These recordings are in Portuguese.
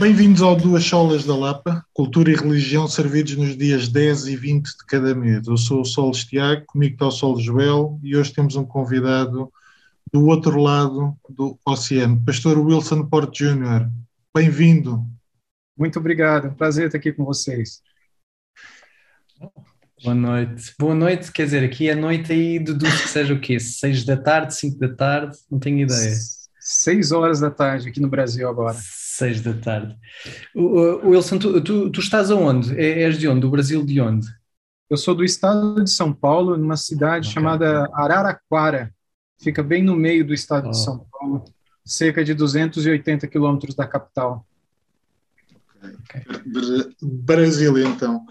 Bem-vindos ao Duas Solas da Lapa, Cultura e Religião servidos nos dias 10 e 20 de cada mês. Eu sou o Sol Estiago, comigo está o Sol Joel e hoje temos um convidado do outro lado do oceano, Pastor Wilson Porte Jr. Bem-vindo. Muito obrigado, um prazer estar aqui com vocês. Boa noite. Boa noite, quer dizer, aqui é noite aí deduz que seja o quê? Seis da tarde, cinco da tarde? Não tenho ideia. Seis horas da tarde aqui no Brasil agora. Seis da tarde. O, Wilson, tu, tu, tu, estás aonde? É, és de onde? Do Brasil de onde? Eu sou do estado de São Paulo, numa cidade okay. chamada Araraquara. Fica bem no meio do estado oh. de São Paulo, cerca de 280 quilômetros da capital. Okay. Brasil, então.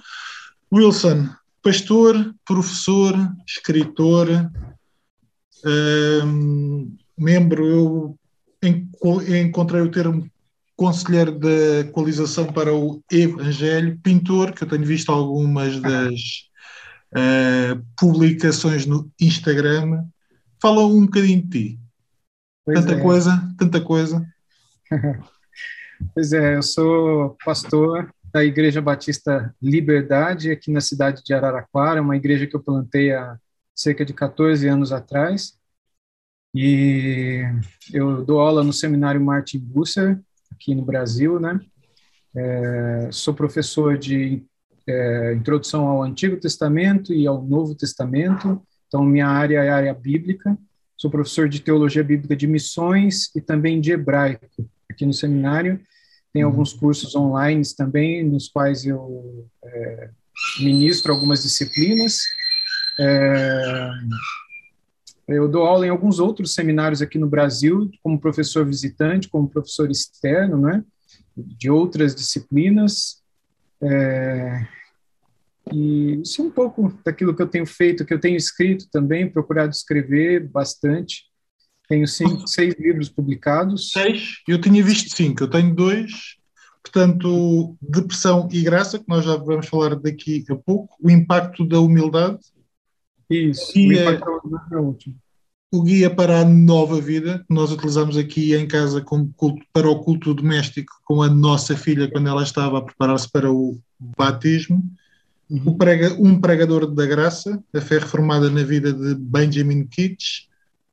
Wilson, pastor, professor, escritor, um, membro, eu encontrei o termo conselheiro da coalização para o Evangelho, pintor, que eu tenho visto algumas das uh, publicações no Instagram. Fala um bocadinho de ti. Pois tanta é. coisa, tanta coisa. pois é, eu sou pastor da Igreja Batista Liberdade, aqui na cidade de Araraquara, uma igreja que eu plantei há cerca de 14 anos atrás. E eu dou aula no seminário Martin Busser, aqui no Brasil, né? É, sou professor de é, introdução ao Antigo Testamento e ao Novo Testamento, então minha área é a área bíblica. Sou professor de teologia bíblica de missões e também de hebraico aqui no seminário. Tem uhum. alguns cursos online também, nos quais eu é, ministro algumas disciplinas. É, eu dou aula em alguns outros seminários aqui no Brasil, como professor visitante, como professor externo, né, de outras disciplinas. É, e isso é um pouco daquilo que eu tenho feito, que eu tenho escrito também, procurado escrever bastante. Tenho cinco, seis livros publicados. Seis? Eu tinha visto cinco, eu tenho dois. Portanto, Depressão e Graça, que nós já vamos falar daqui a pouco. O Impacto da Humildade. Isso, e o Impacto é, o último. O Guia para a Nova Vida, que nós utilizamos aqui em casa como culto, para o culto doméstico com a nossa filha quando ela estava a preparar-se para o batismo. Uhum. Prega, um Pregador da Graça, a fé reformada na vida de Benjamin Kitts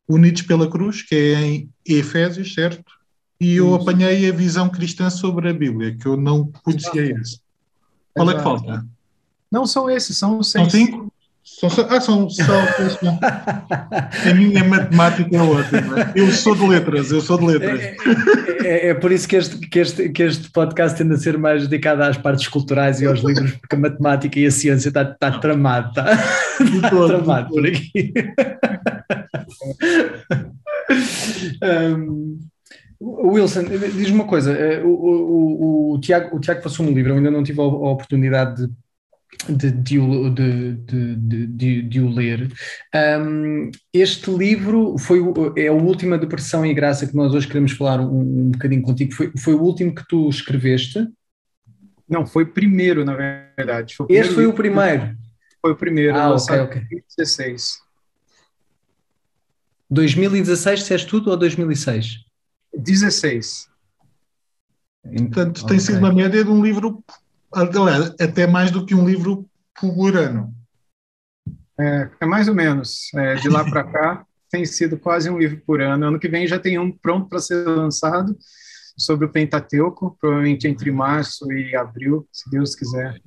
Unidos pela Cruz, que é em Efésios, certo? E eu Isso. apanhei a visão cristã sobre a Bíblia, que eu não conhecia esse. Qual é que falta? Não são esses, são seis. São cinco? São, ah, são, são, A minha matemática é ótima. Eu sou de letras, eu sou de letras. É, é, é, por isso que este, que, este, que este podcast tende a ser mais dedicado às partes culturais e aos livros, porque a matemática e a ciência está, está tramado, está, está tramado por aqui. um, Wilson, diz-me uma coisa, eh, o, o, o, Tiago, o Tiago passou um livro, eu ainda não tive a, a oportunidade de de, de, de, de, de o ler. Um, este livro foi é a última depressão e graça que nós hoje queremos falar um, um bocadinho contigo. Foi, foi o último que tu escreveste? Não, foi o primeiro, na verdade. Foi este foi o primeiro? Foi o primeiro, ah, ok, ok. 2016. 2016, disseste tudo ou 2006? 16. Portanto, okay. tem sido uma média de um livro aliás, até mais do que um livro por ano. É, é mais ou menos. É, de lá para cá, tem sido quase um livro por ano. Ano que vem já tem um pronto para ser lançado sobre o Pentateuco, provavelmente entre março e abril, se Deus quiser.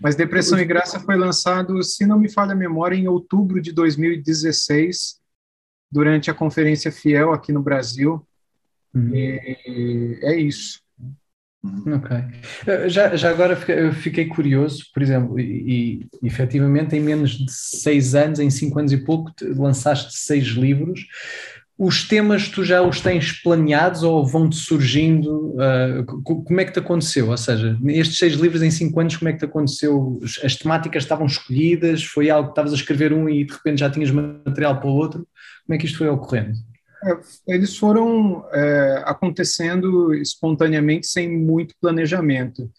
Mas Depressão e Graça foi lançado, se não me falha a memória, em outubro de 2016, durante a Conferência Fiel aqui no Brasil. Uhum. E é isso. Ok. Eh, já, já agora eu fiquei curioso, por exemplo, e, e efetivamente em menos de seis anos, em cinco anos e pouco, lançaste seis livros. Os temas tu já os tens planeados ou vão-te surgindo? Uh, como é que te aconteceu? Ou seja, estes seis livros em cinco anos, como é que te aconteceu? As temáticas estavam escolhidas? Foi algo que estavas a escrever um e de repente já tinhas material para o outro? Como é que isto foi ocorrendo? É, eles foram é, acontecendo espontaneamente, sem muito planejamento.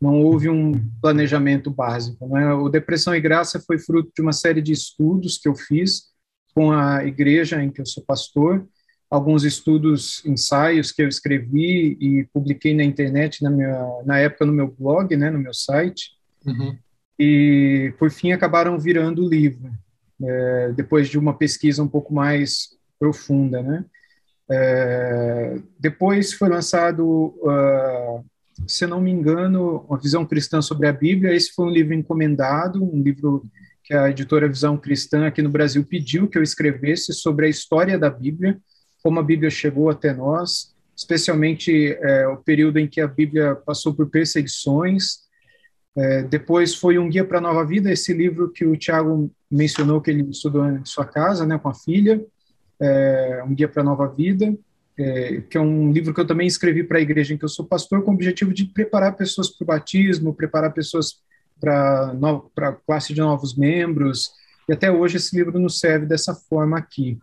Não houve um planejamento básico. Né? O Depressão e Graça foi fruto de uma série de estudos que eu fiz com a igreja em que eu sou pastor, alguns estudos, ensaios que eu escrevi e publiquei na internet, na, minha, na época no meu blog, né, no meu site, uhum. e por fim acabaram virando livro, é, depois de uma pesquisa um pouco mais profunda, né. É, depois foi lançado, uh, se não me engano, uma visão cristã sobre a Bíblia. Esse foi um livro encomendado, um livro que a editora Visão Cristã aqui no Brasil pediu que eu escrevesse sobre a história da Bíblia como a Bíblia chegou até nós, especialmente é, o período em que a Bíblia passou por perseguições. É, depois foi um guia para a nova vida, esse livro que o Tiago mencionou que ele estudou em sua casa, né, com a filha, é, um guia para a nova vida, é, que é um livro que eu também escrevi para a igreja em que eu sou pastor, com o objetivo de preparar pessoas para o batismo, preparar pessoas para a classe de novos membros, e até hoje esse livro nos serve dessa forma aqui.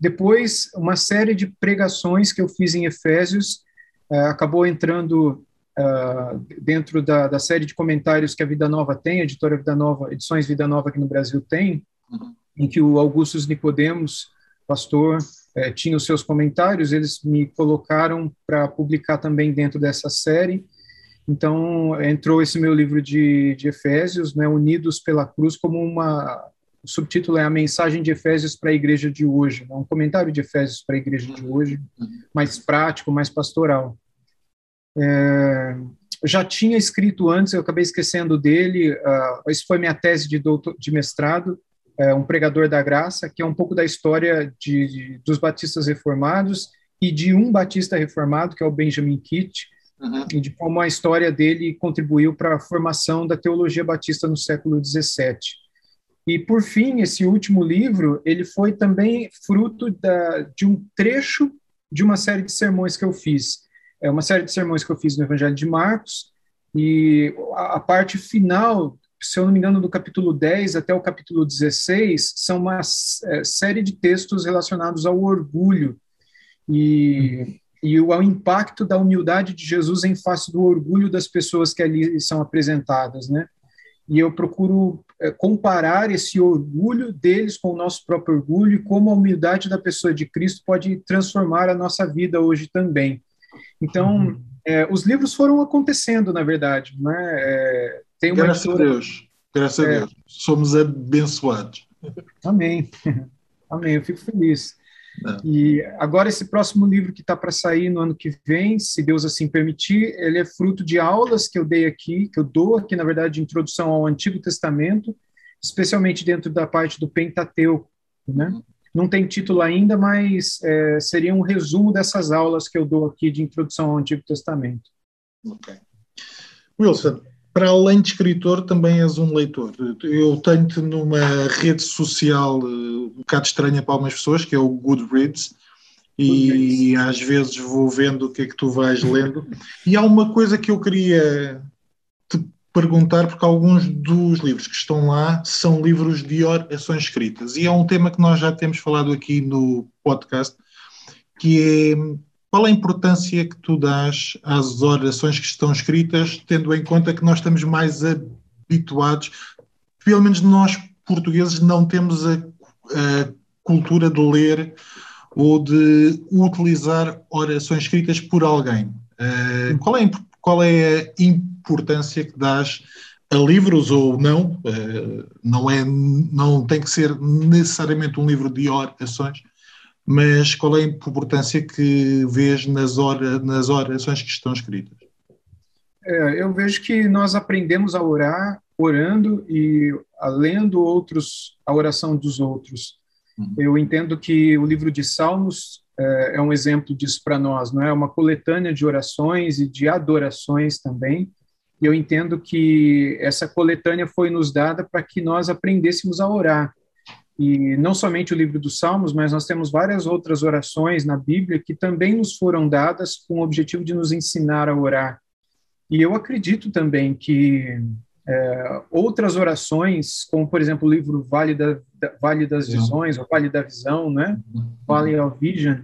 Depois, uma série de pregações que eu fiz em Efésios uh, acabou entrando uh, dentro da, da, série de comentários que a Vida Nova tem, a editora Vida Nova, Edições Vida Nova aqui no Brasil tem, uhum. em que o Augustus Nicodemos, pastor, eh, tinha os seus comentários, eles me colocaram para publicar também dentro dessa série. Então, entrou esse meu livro de, de Efésios, né, Unidos pela Cruz, como uma o subtítulo é A Mensagem de Efésios para a Igreja de Hoje, né? um comentário de Efésios para a Igreja de hoje, mais prático, mais pastoral. É, já tinha escrito antes, eu acabei esquecendo dele, uh, isso foi minha tese de, doutor, de mestrado, é, Um Pregador da Graça, que é um pouco da história de, de, dos batistas reformados e de um batista reformado, que é o Benjamin Kitt, uhum. e de como a história dele contribuiu para a formação da teologia batista no século XVII. E, por fim, esse último livro, ele foi também fruto da, de um trecho de uma série de sermões que eu fiz. É uma série de sermões que eu fiz no Evangelho de Marcos, e a, a parte final, se eu não me engano, do capítulo 10 até o capítulo 16, são uma é, série de textos relacionados ao orgulho e, e ao impacto da humildade de Jesus em face do orgulho das pessoas que ali são apresentadas, né? e eu procuro é, comparar esse orgulho deles com o nosso próprio orgulho e como a humildade da pessoa de Cristo pode transformar a nossa vida hoje também. Então, uhum. é, os livros foram acontecendo, na verdade. Né? É, tem uma Graças editora... a Deus. Graças a é. Deus. Somos abençoados. Amém. Amém. Eu fico feliz. É. E agora esse próximo livro que está para sair no ano que vem, se Deus assim permitir, ele é fruto de aulas que eu dei aqui, que eu dou aqui, na verdade, de introdução ao Antigo Testamento, especialmente dentro da parte do Pentateuco, né? Não tem título ainda, mas é, seria um resumo dessas aulas que eu dou aqui de introdução ao Antigo Testamento. Ok. Wilson, para além de escritor, também és um leitor. Eu tenho-te numa rede social eh, um bocado estranha para algumas pessoas, que é o Goodreads, e às vezes vou vendo o que é que tu vais lendo. E há uma coisa que eu queria te perguntar, porque alguns dos livros que estão lá são livros de orações escritas, e é um tema que nós já temos falado aqui no podcast, que é qual a importância que tu dás às orações que estão escritas, tendo em conta que nós estamos mais habituados, pelo menos nós portugueses não temos a, a cultura de ler ou de utilizar orações escritas por alguém. Uh, qual, é, qual é a importância que dás a livros ou não? Uh, não, é, não tem que ser necessariamente um livro de orações, mas qual é a importância que vês nas, hora, nas orações que estão escritas? É, eu vejo que nós aprendemos a orar orando e lendo outros, a oração dos outros. Uhum. Eu entendo que o livro de Salmos é, é um exemplo disso para nós, não é? Uma coletânea de orações e de adorações também. E eu entendo que essa coletânea foi nos dada para que nós aprendêssemos a orar e não somente o livro dos Salmos, mas nós temos várias outras orações na Bíblia que também nos foram dadas com o objetivo de nos ensinar a orar. E eu acredito também que é, outras orações, como por exemplo o livro Vale, da, vale das Visões, ou Vale da Visão, né? Vale of Vision,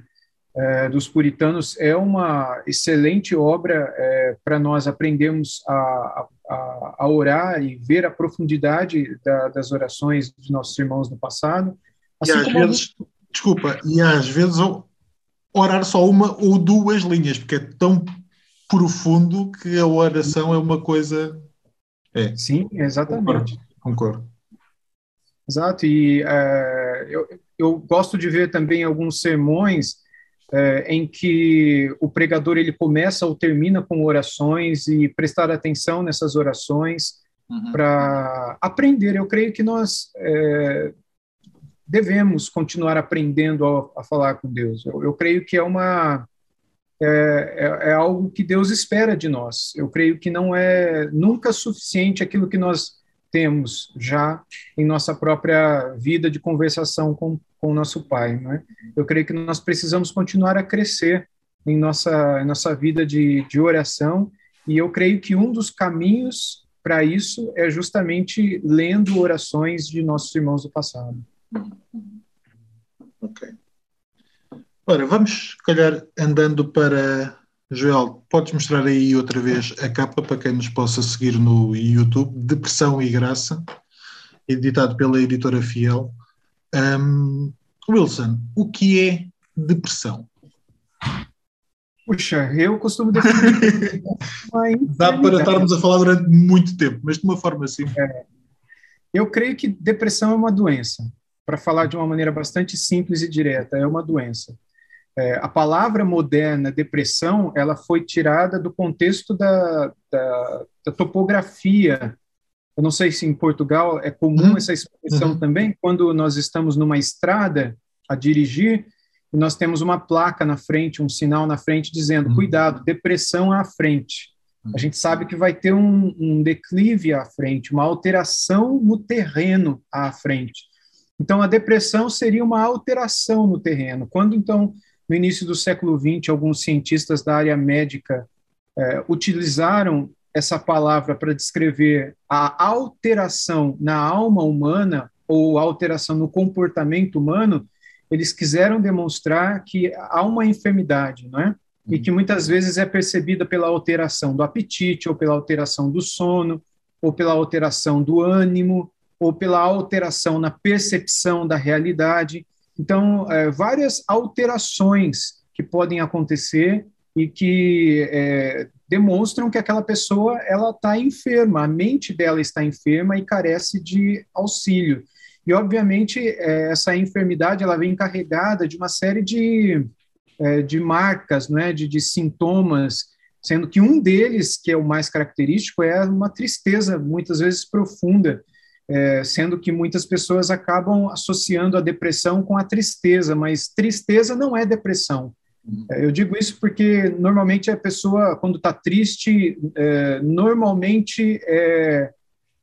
é, dos puritanos, é uma excelente obra é, para nós aprendermos a, a a, a orar e ver a profundidade da, das orações dos nossos irmãos no passado. Assim e às vezes, desculpa, e às vezes orar só uma ou duas linhas, porque é tão profundo que a oração é uma coisa. É. Sim, exatamente. Concordo. concordo. Exato, e uh, eu, eu gosto de ver também alguns sermões uh, em que o pregador ele começa ou termina com orações e prestar atenção nessas orações uhum. para aprender. Eu creio que nós uh, devemos continuar aprendendo a, a falar com Deus. Eu, eu, creio que é uma é, é, é, algo que Deus espera de nós. Eu creio que não é nunca suficiente aquilo que nós temos já em nossa própria vida de conversação com, com o nosso Pai. Né? Eu creio que nós precisamos continuar a crescer em nossa, em nossa vida de, de oração, e eu creio que um dos caminhos para isso é justamente lendo orações de nossos irmãos do passado. Ok. Ora, vamos, se calhar, andando para. Joel, podes mostrar aí outra vez a capa para quem nos possa seguir no YouTube, Depressão e Graça, editado pela editora Fiel. Um, Wilson, o que é depressão? Puxa, eu costumo definir. Dá para estarmos a falar durante muito tempo, mas de uma forma assim. É. Eu creio que depressão é uma doença para falar de uma maneira bastante simples e direta, é uma doença. É, a palavra moderna, depressão, ela foi tirada do contexto da, da, da topografia. Eu não sei se em Portugal é comum uhum. essa expressão uhum. também, quando nós estamos numa estrada a dirigir, e nós temos uma placa na frente, um sinal na frente dizendo, uhum. cuidado, depressão à frente. A gente sabe que vai ter um, um declive à frente, uma alteração no terreno à frente. Então, a depressão seria uma alteração no terreno. Quando, então, no início do século XX, alguns cientistas da área médica é, utilizaram essa palavra para descrever a alteração na alma humana ou alteração no comportamento humano, eles quiseram demonstrar que há uma enfermidade, não é? E que muitas vezes é percebida pela alteração do apetite, ou pela alteração do sono, ou pela alteração do ânimo, ou pela alteração na percepção da realidade. Então, é, várias alterações que podem acontecer e que é, demonstram que aquela pessoa ela está enferma, a mente dela está enferma e carece de auxílio. E, obviamente, é, essa enfermidade ela vem carregada de uma série de, é, de marcas, não é? de, de sintomas, sendo que um deles, que é o mais característico, é uma tristeza, muitas vezes profunda, é, sendo que muitas pessoas acabam associando a depressão com a tristeza, mas tristeza não é depressão. É, eu digo isso porque normalmente a pessoa, quando está triste, é, normalmente é,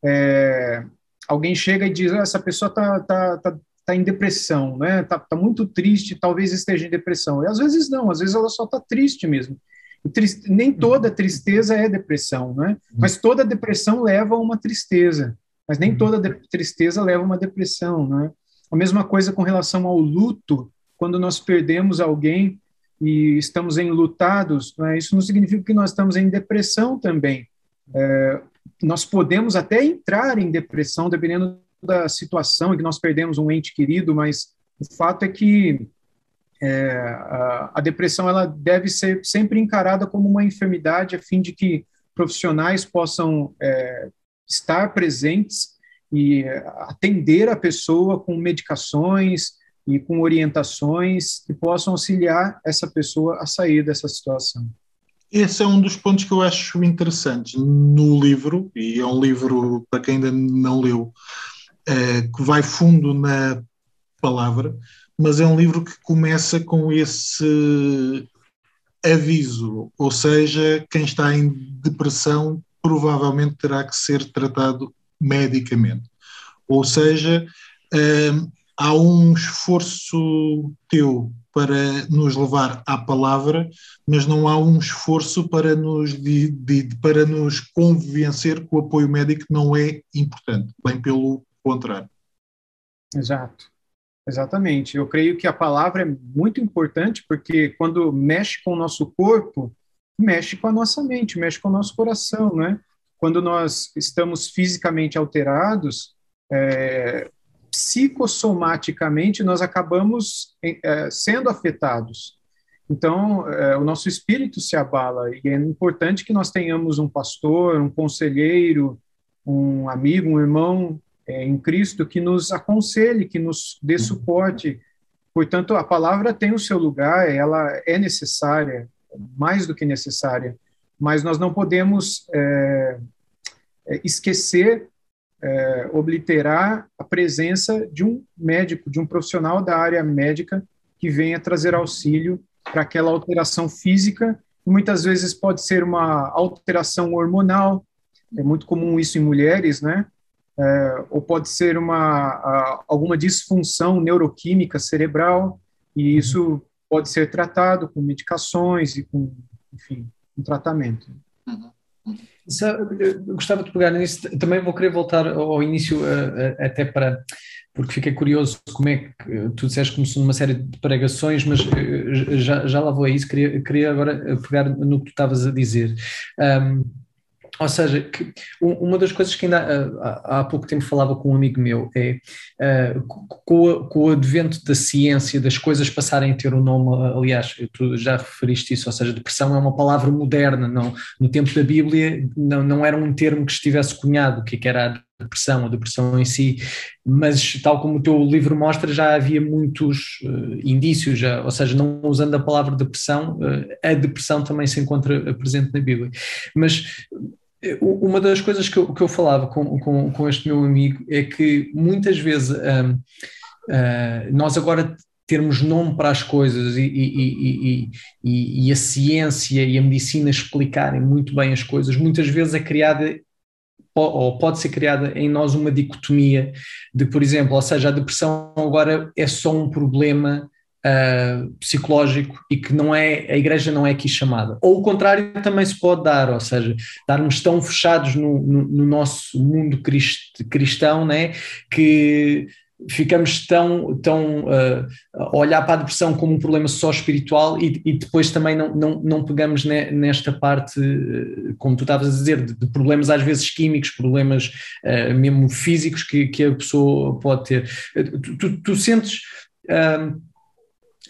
é, alguém chega e diz: ah, essa pessoa está tá, tá, tá em depressão, né? Tá, tá muito triste, talvez esteja em depressão. E às vezes não, às vezes ela só está triste mesmo. Triste, nem toda tristeza é depressão, né? Mas toda depressão leva a uma tristeza. Mas nem uhum. toda tristeza leva a uma depressão, né? A mesma coisa com relação ao luto, quando nós perdemos alguém e estamos enlutados, né? isso não significa que nós estamos em depressão também. É, nós podemos até entrar em depressão, dependendo da situação em que nós perdemos um ente querido, mas o fato é que é, a, a, depressão ela deve ser sempre encarada como uma enfermidade, a fim de que profissionais possam é, estar presentes e atender a pessoa com medicações e com orientações que possam auxiliar essa pessoa a sair dessa situação. Esse é um dos pontos que eu acho interessantes no livro, e é um livro, para quem ainda não leu, é, que vai fundo na palavra, mas é um livro que começa com esse aviso, ou seja, quem está em depressão provavelmente terá que ser tratado medicamente. Ou seja, hum, há um esforço teu para nos levar à palavra, mas não há um esforço para nos, de, de, para nos convencer que o apoio médico não é importante, bem pelo contrário. Exato. Exatamente. Eu creio que a palavra é muito importante porque quando mexe com o nosso corpo, mexe com a nossa mente, mexe com o nosso coração, né? Quando nós estamos fisicamente alterados, é, psicossomaticamente nós acabamos é, sendo afetados. Então, é, o nosso espírito se abala e é importante que nós tenhamos um pastor, um conselheiro, um amigo, um irmão é, em Cristo que nos aconselhe, que nos dê suporte. Portanto, a palavra tem o seu lugar, ela é necessária, mais do que necessária, mas nós não podemos é, é esquecer, é, obliterar a presença de um médico, de um profissional da área médica que venha trazer auxílio para aquela alteração física, muitas vezes pode ser uma alteração hormonal, é muito comum isso em mulheres, né? É, ou pode ser uma alguma disfunção neuroquímica cerebral, e isso pode ser tratado com medicações e com, enfim, um tratamento. Uhum. Eu gostava de pegar nisso, também vou querer voltar ao início, até para porque fiquei curioso como é que tu disseste que começou numa série de pregações, mas eh, já, já lá vou a isso, queria, queria agora pegar no que tu estavas a dizer. Um, ou seja, que uma das coisas que ainda há, há pouco tempo falava com um amigo meu é uh, com, com, o advento da ciência, das coisas passarem a ter um nome, aliás, tu já referiste isso, ou seja, depressão é uma palavra moderna, não, no tempo da Bíblia não, não era um termo que estivesse cunhado, o que, é que era a depressão, a depressão em si, mas tal como o teu livro mostra, já havia muitos uh, indícios, já, ou seja, não usando a palavra depressão, uh, a depressão também se encontra presente na Bíblia. Mas uma das coisas que eu, que eu falava com, com, com, este meu amigo é que muitas vezes um, uh, hum, nós agora termos nome para as coisas e, e, e, e, a ciência e a medicina explicarem muito bem as coisas, muitas vezes é criada ou pode ser criada em nós uma dicotomia de, por exemplo, ou seja, a depressão agora é só um problema uh, psicológico e que não é, a igreja não é aqui chamada. Ou o contrário também se pode dar, ou seja, estarmos tão fechados no, no, no nosso mundo crist, cristão, né, que ficamos tão, tão uh, a olhar para a depressão como um problema só espiritual e, e depois também não, não, não pegamos ne, nesta parte, uh, como tu estavas a dizer, de, de, problemas às vezes químicos, problemas uh, mesmo físicos que, que a pessoa pode ter. Tu, tu, tu sentes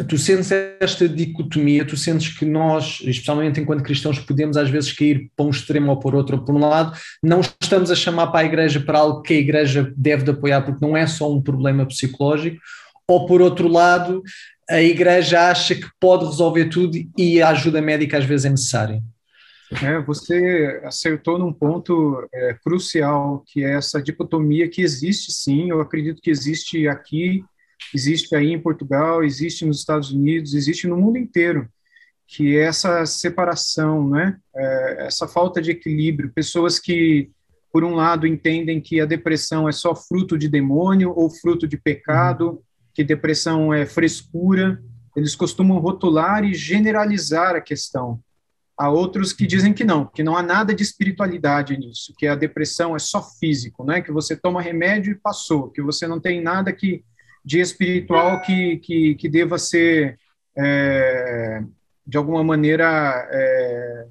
tu sentes esta dicotomia, tu sentes que nós, especialmente enquanto cristãos, podemos às vezes cair para um extremo ou por outro, por um lado, não estamos a chamar para a igreja para algo que a igreja deve de apoiar, porque não é só um problema psicológico, ou por outro lado, a igreja acha que pode resolver tudo e a ajuda médica às vezes é necessária. É, você acertou num ponto é, crucial, que é essa dicotomia que existe sim, eu acredito que existe aqui existe aí em Portugal, existe nos Estados Unidos, existe no mundo inteiro, que é essa separação, né? É, essa falta de equilíbrio, pessoas que por um lado entendem que a depressão é só fruto de demônio ou fruto de pecado, uhum. que depressão é frescura, eles costumam rotular e generalizar a questão. Há outros que dizem que não, que não há nada de espiritualidade nisso, que a depressão é só físico, né? Que você toma remédio e passou, que você não tem nada que de espiritual que, que, que deva ser, é, de alguma maneira, é,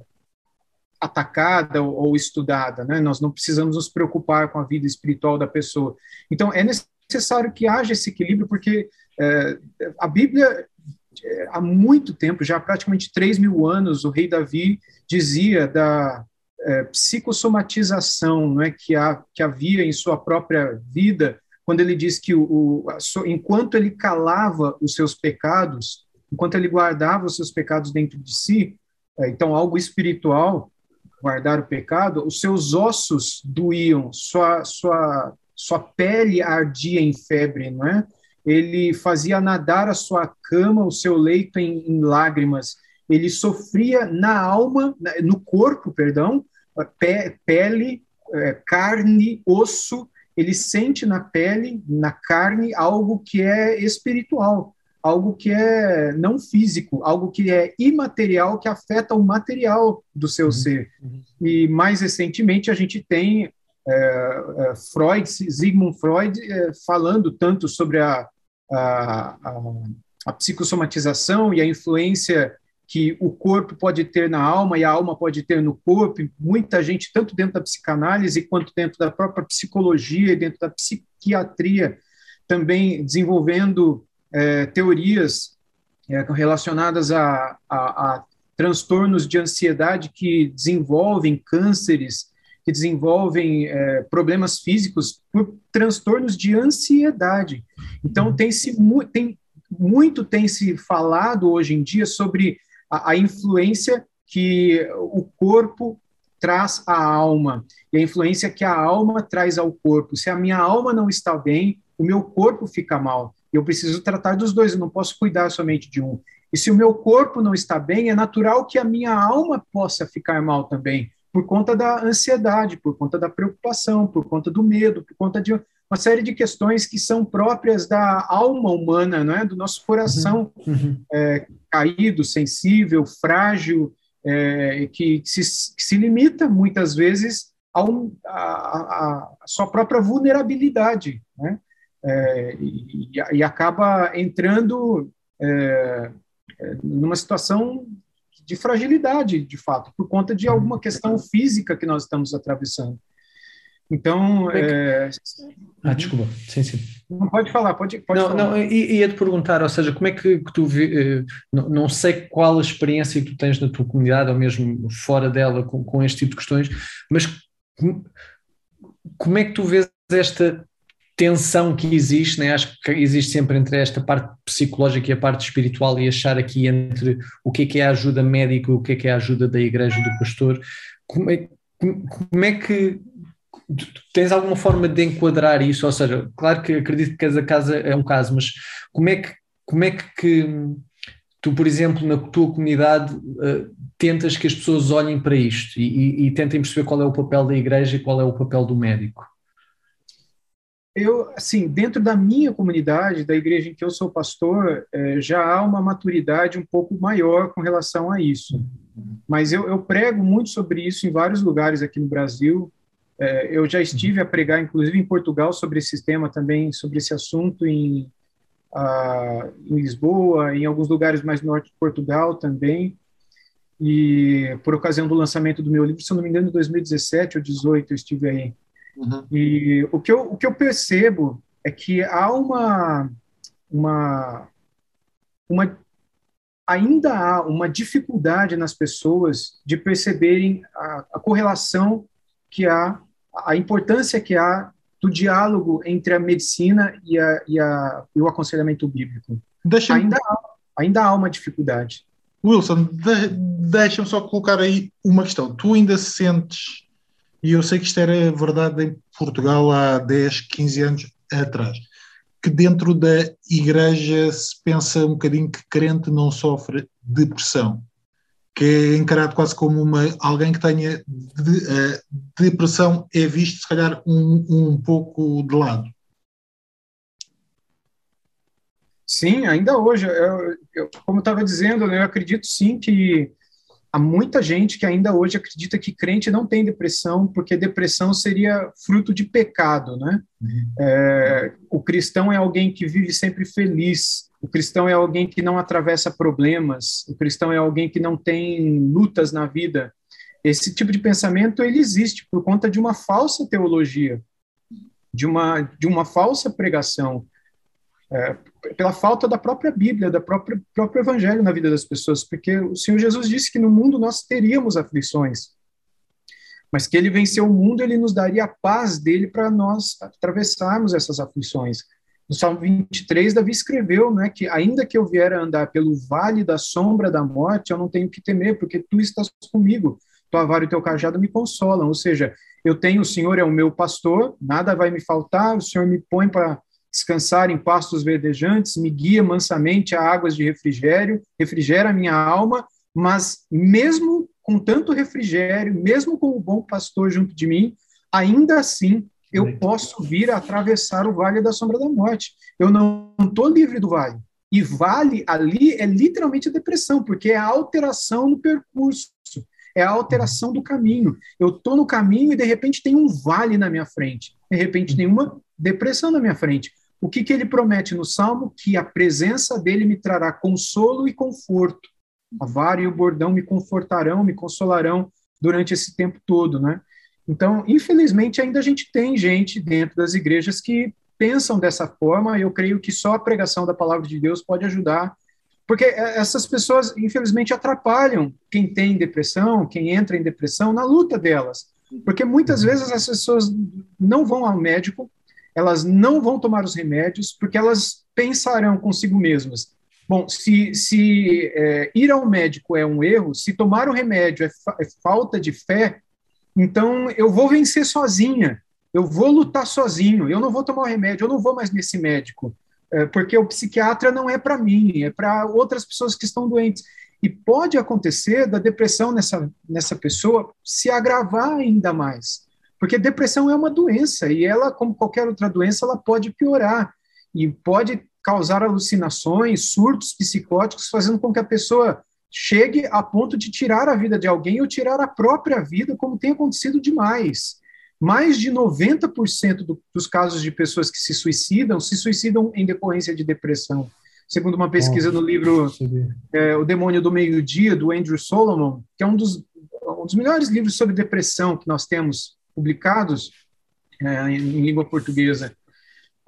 atacada ou, ou, estudada. Né? Nós não precisamos nos preocupar com a vida espiritual da pessoa. Então, é necessário que haja esse equilíbrio, porque é, a Bíblia, é, há muito tempo, já há praticamente 3 mil anos, o rei Davi dizia da é, psicossomatização não é, que, há, que havia em sua própria vida quando ele diz que o, o, enquanto ele calava os seus pecados, enquanto ele guardava os seus pecados dentro de si, é, então algo espiritual, guardar o pecado, os seus ossos doíam, sua, sua, sua pele ardia em febre, não é? Ele fazia nadar a sua cama, o seu leito em, em lágrimas. Ele sofria na alma, no corpo, perdão, pele, é, carne, osso, ele sente na pele, na carne, algo que é espiritual, algo que é não físico, algo que é imaterial, que afeta o material do seu uhum. ser. Uhum. E mais recentemente a gente tem é, é, Freud, Sigmund Freud, é, falando tanto sobre a, a, a, a psicossomatização e a influência que o corpo pode ter na alma e a alma pode ter no corpo. Muita gente, tanto dentro da psicanálise quanto dentro da própria psicologia e dentro da psiquiatria, também desenvolvendo é, teorias é, relacionadas a, a, a transtornos de ansiedade que desenvolvem cânceres, que desenvolvem é, problemas físicos por transtornos de ansiedade. Então, tem, -se, tem muito tem se falado hoje em dia sobre a, a influência que o corpo traz à alma e a influência que a alma traz ao corpo. Se a minha alma não está bem, o meu corpo fica mal. Eu preciso tratar dos dois, eu não posso cuidar somente de um. E se o meu corpo não está bem, é natural que a minha alma possa ficar mal também, por conta da ansiedade, por conta da preocupação, por conta do medo, por conta de uma série de questões que são próprias da alma humana, não é? do nosso coração uhum. Uhum. É, caído, sensível, frágil, é, que, se, que, se, limita muitas vezes a, um, a, a, a sua própria vulnerabilidade, né? É, e, e, acaba entrando é, é, numa situação de fragilidade, de fato, por conta de alguma questão física que nós estamos atravessando. Então, é... ah, desculpa, sim, sim. Não pode falar, pode, pode não, falar. Não, ia te perguntar, ou seja, como é que, que tu vê, eh, não, não, sei qual a experiência que tu tens na tua comunidade, ou mesmo fora dela, com, com este tipo de questões, mas como, como é que tu vês esta tensão que existe, né? acho que existe sempre entre esta parte psicológica e a parte espiritual e achar aqui entre o que é que é a ajuda médica e o que é que é a ajuda da igreja do pastor, como é, como é que tens alguma forma de enquadrar isso? Ou seja, claro que acredito que cada caso é um caso, mas como é que, como é que tu, por exemplo, na tua comunidade, uh, tentas que as pessoas olhem para isto e, e, e, tentem perceber qual é o papel da igreja e qual é o papel do médico? Eu, assim, dentro da minha comunidade, da igreja em que eu sou pastor, é, já há uma maturidade um pouco maior com relação a isso. Mas eu, eu prego muito sobre isso em vários lugares aqui no Brasil, eu já estive a pregar, inclusive, em Portugal, sobre esse tema também, sobre esse assunto em, em Lisboa, em alguns lugares mais norte de Portugal também. E por ocasião do lançamento do meu livro, se eu não me engano, em 2017 ou 2018 eu estive aí. Uhum. E o que, eu, o que eu percebo é que há uma, uma, uma ainda há uma dificuldade nas pessoas de perceberem a, a correlação que há a importância que há do diálogo entre a medicina e, a, e, a, e o aconselhamento bíblico. Deixa ainda, há, ainda há uma dificuldade. Wilson, de, deixa-me só colocar aí uma questão. Tu ainda sentes, e eu sei que isto era verdade em Portugal há 10, 15 anos atrás, que dentro da igreja se pensa um bocadinho que crente não sofre depressão que é encarado quase como uma, alguém que tenha de, uh, depressão, é visto se calhar um, um pouco de lado. Sim, ainda hoje, eu, eu, como eu estava dizendo, né, eu acredito sim que há muita gente que ainda hoje acredita que crente não tem depressão, porque depressão seria fruto de pecado, né? Uhum. É, o cristão é alguém que vive sempre feliz, o cristão é alguém que não atravessa problemas, o cristão é alguém que não tem lutas na vida. Esse tipo de pensamento ele existe por conta de uma falsa teologia, de uma de uma falsa pregação, é, pela falta da própria Bíblia, da própria próprio Evangelho na vida das pessoas, porque o Senhor Jesus disse que no mundo nós teríamos aflições, mas que Ele venceu o mundo, Ele nos daria a paz dele para nós atravessarmos essas aflições. No Salmo 23, Davi escreveu né, que, ainda que eu vier a andar pelo vale da sombra da morte, eu não tenho que temer, porque tu estás comigo. Tua vara e teu cajado me consolam. Ou seja, eu tenho, o Senhor é o meu pastor, nada vai me faltar, o Senhor me põe para descansar em pastos verdejantes, me guia mansamente a águas de refrigério, refrigera a minha alma, mas mesmo com tanto refrigério, mesmo com o bom pastor junto de mim, ainda assim eu posso vir a atravessar o vale da sombra da morte. Eu não estou livre do vale. E vale ali é literalmente a depressão, porque é a alteração no percurso, é a alteração do caminho. Eu estou no caminho e de repente tem um vale na minha frente, de repente tem uma depressão na minha frente. O que, que ele promete no Salmo? Que a presença dele me trará consolo e conforto. A vara e o bordão me confortarão, me consolarão durante esse tempo todo, né? Então, infelizmente, ainda a gente tem gente dentro das igrejas que pensam dessa forma. Eu creio que só a pregação da palavra de Deus pode ajudar porque essas pessoas, infelizmente, atrapalham quem tem depressão, quem entra em depressão, na luta delas. Porque muitas uhum. vezes as pessoas não vão ao médico, elas não vão tomar os remédios, porque elas pensarão consigo mesmas: bom, se, se é, ir ao médico é um erro, se tomar o remédio é, fa é falta de fé, então eu vou vencer sozinha, eu vou lutar sozinho, eu não vou tomar o remédio, eu não vou mais nesse médico. É, porque o psiquiatra não é para mim, é para outras pessoas que estão doentes. E pode acontecer da depressão nessa, nessa pessoa se agravar ainda mais. Porque depressão é uma doença e ela, como qualquer outra doença, ela pode piorar. E pode causar alucinações, surtos psicóticos, fazendo com que a pessoa chegue a ponto de tirar a vida de alguém ou tirar a própria vida, como tem acontecido demais mais de 90% do, dos casos de pessoas que se suicidam se suicidam em decorrência de depressão. Segundo uma pesquisa no livro é, O Demônio do Meio-Dia, do Andrew Solomon, que é um dos, um dos melhores livros sobre depressão que nós temos publicados é, em, em, língua portuguesa.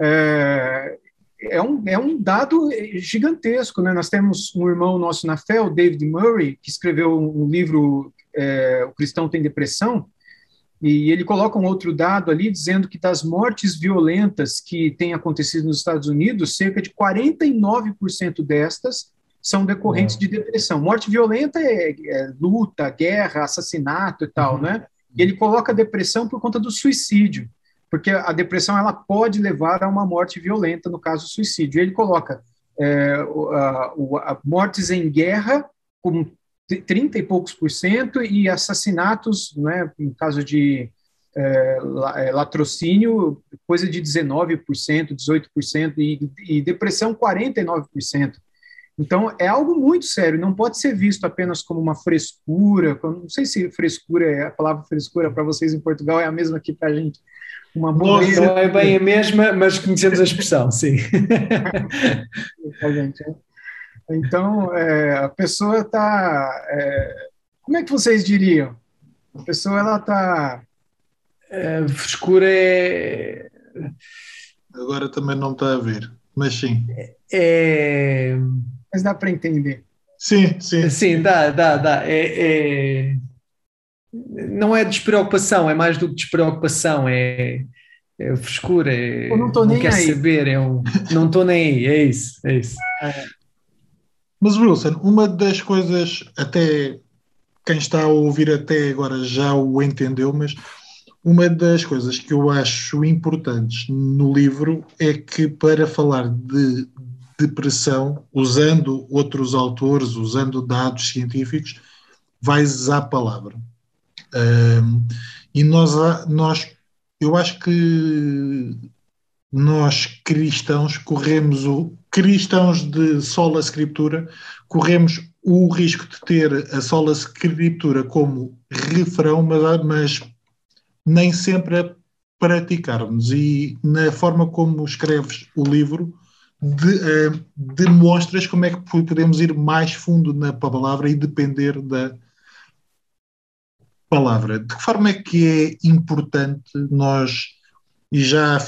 É, é, um, é um dado gigantesco. Né? Nós temos um irmão nosso na fé, o David Murray, que escreveu um livro é, O Cristão Tem Depressão, e ele coloca um outro dado ali dizendo que das mortes violentas que têm acontecido nos Estados Unidos, cerca de 49% destas são decorrentes de depressão. Morte violenta é, é, luta, guerra, assassinato e tal, uhum. né? E ele coloca depressão por conta do suicídio, porque a depressão ela pode levar a uma morte violenta, no caso suicídio. Ele coloca é, a, a, mortes em guerra como 30 e poucos por cento, e assassinatos, né, em caso de é, é latrocínio, coisa de 19%, 18%, e, e depressão, 49%. Então, é algo muito sério, não pode ser visto apenas como uma frescura. Não sei se frescura é a palavra frescura para vocês em Portugal é a mesma aqui para a gente. Uma bobeira. Não é bem a mesma, mas conhecemos a expressão, sim. Então, é, a pessoa está. É, como é que vocês diriam? A pessoa ela está. É, frescura é. Agora também não está a ver, mas sim. É. Mas dá para entender. Sim, sim. Sim, dá, dá, dá. É, é, Não é despreocupação, é mais do que despreocupação, é, é frescura, é... Eu não estou nem quer aí. saber, é um... não estou nem aí, é isso, é isso. É. Mas, Wilson, uma das coisas, até quem está a ouvir até agora já o entendeu, mas uma das coisas que eu acho importantes no livro é que para falar de depressão, usando outros autores, usando dados científicos, vais à palavra. Um, e nós, nós, eu acho que nós cristãos corremos o cristãos de sola escritura corremos o risco de ter a sola escritura como refrão, mas, mas nem sempre a praticarmos. E na forma como escreves o livro, de, uh, demonstras como é que podemos ir mais fundo na palavra e depender da palavra. De que forma é que é importante nós e já,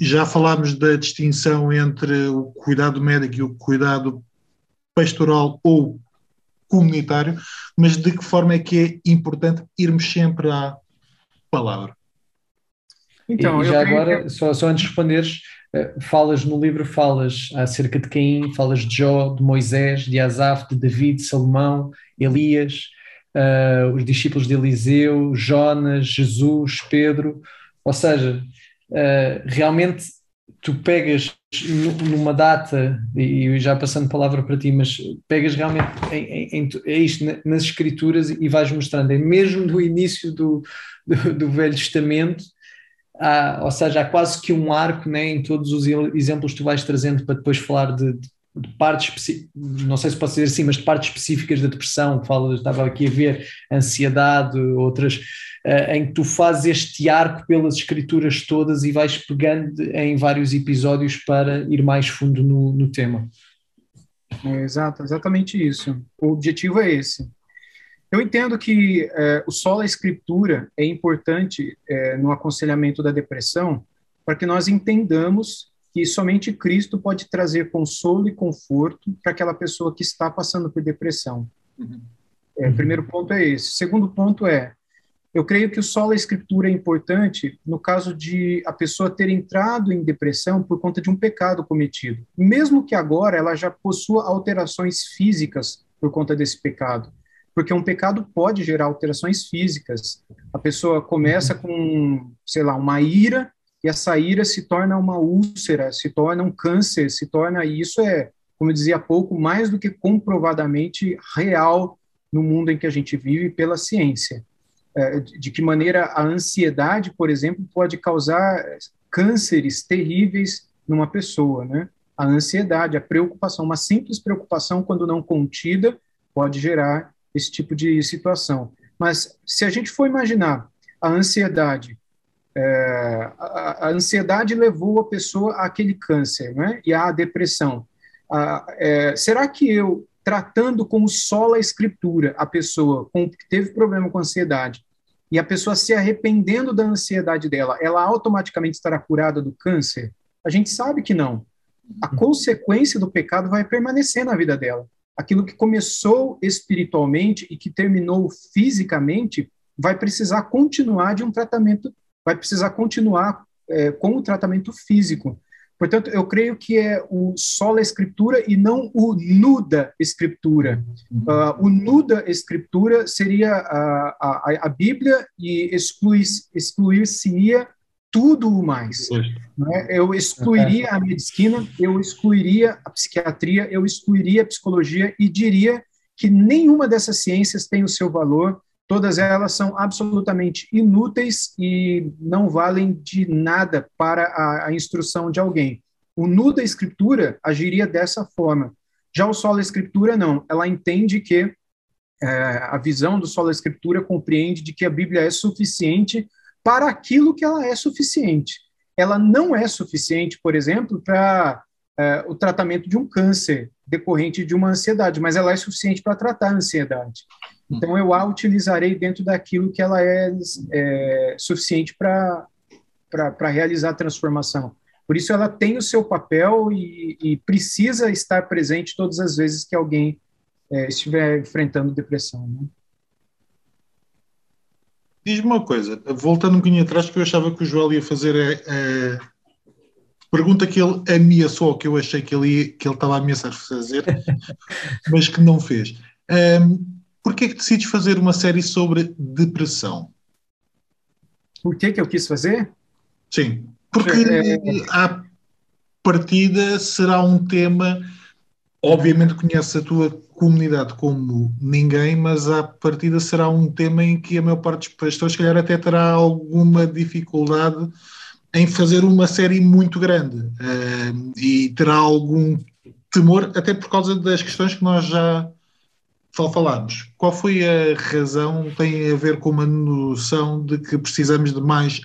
já falámos da distinção entre o cuidado médico e o cuidado pastoral ou comunitário, mas de que forma é que é importante irmos sempre à palavra? Então, e já agora, que... só, só antes de responderes, eh, falas no livro, falas acerca de Caim, falas de Jó, de Moisés, de Asaf, de David, de Salomão, Elias, uh, os discípulos de Eliseu, Jonas, Jesus, Pedro, ou seja, uh, realmente tu pegas numa data, e já passando palavra para ti, mas pegas realmente em, em, é isto, nas escrituras e vais mostrando, é mesmo do início do, do, do Velho Testamento, há, ou seja, há quase que um arco né, em todos os exemplos que tu vais trazendo para depois falar de, de de partes, não sei se posso dizer assim, mas de partes específicas da depressão, falo, estava aqui a ver ansiedade, outras, uh, em que tu fazes este arco pelas escrituras todas e vais pegando em vários episódios para ir mais fundo no, no tema. É, exato, exatamente isso. O objetivo é esse. Eu entendo que é, o solo a escritura é importante é, no aconselhamento da depressão para que nós entendamos que somente Cristo pode trazer consolo e conforto para aquela pessoa que está passando por depressão. Uhum. É, o primeiro ponto é esse. O segundo ponto é, eu creio que o solo escritura é importante no caso de a pessoa ter entrado em depressão por conta de um pecado cometido, mesmo que agora ela já possua alterações físicas por conta desse pecado, porque um pecado pode gerar alterações físicas. A pessoa começa com, sei lá, uma ira e essa ira se torna uma úlcera, se torna um câncer, se torna, e isso é, como eu dizia há pouco, mais do que comprovadamente real no mundo em que a gente vive pela ciência. É, de que maneira a ansiedade, por exemplo, pode causar cânceres terríveis numa pessoa, né? A ansiedade, a preocupação, uma simples preocupação, quando não contida, pode gerar esse tipo de situação. Mas se a gente for imaginar a ansiedade é, a, a, ansiedade levou a pessoa àquele câncer, né? E à depressão. é, será que eu, tratando como sola a escritura, a pessoa com, que teve problema com ansiedade, e a pessoa se arrependendo da ansiedade dela, ela automaticamente estará curada do câncer? A gente sabe que não. A consequência do pecado vai permanecer na vida dela. Aquilo que começou espiritualmente e que terminou fisicamente vai precisar continuar de um tratamento vai precisar continuar é, com o tratamento físico. Portanto, eu creio que é o sola escritura e não o nuda escritura. Uh, o nuda escritura seria a, a, a Bíblia e excluir-se-ia tudo o mais. Né? Eu excluiria a medicina, eu excluiria a psiquiatria, eu excluiria a psicologia e diria que nenhuma dessas ciências tem o seu valor Todas elas são absolutamente inúteis e não valem de nada para a, a instrução de alguém. O nu da escritura agiria dessa forma. Já o solo escritura não. Ela entende que é, a visão do solo escritura compreende de que a Bíblia é suficiente para aquilo que ela é suficiente. Ela não é suficiente, por exemplo, para é, o tratamento de um câncer decorrente de uma ansiedade, mas ela é suficiente para tratar a ansiedade. Então, eu a utilizarei dentro daquilo que ela é, é suficiente para realizar a transformação. Por isso, ela tem o seu papel e, e precisa estar presente todas as vezes que alguém é, estiver enfrentando depressão. Né? Diz-me uma coisa, voltando um bocadinho atrás, que eu achava que o Joel ia fazer a, a pergunta que ele ameaçou, que eu achei que ele, que ele estava a ameaçar fazer, mas que não fez. Porquê que decides fazer uma série sobre depressão? Por que que eu quis fazer? Sim, porque é... à partida será um tema, obviamente conhece a tua comunidade como ninguém, mas à partida será um tema em que a maior parte dos pastores, se calhar, até terá alguma dificuldade em fazer uma série muito grande uh, e terá algum temor, até por causa das questões que nós já falámos. Qual foi a razão? Tem a ver com uma noção de que precisamos de mais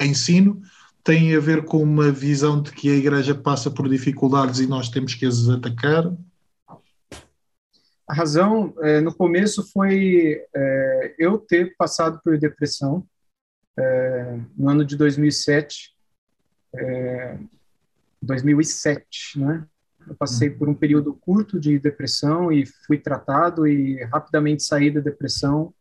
ensino? Tem a ver com uma visão de que a Igreja passa por dificuldades e nós temos que as atacar? A razão, é, no começo, foi é, eu ter passado por depressão é, no ano de 2007, 2007, né? Eu passei por um período curto de depressão e fui tratado e rapidamente saí da depressão,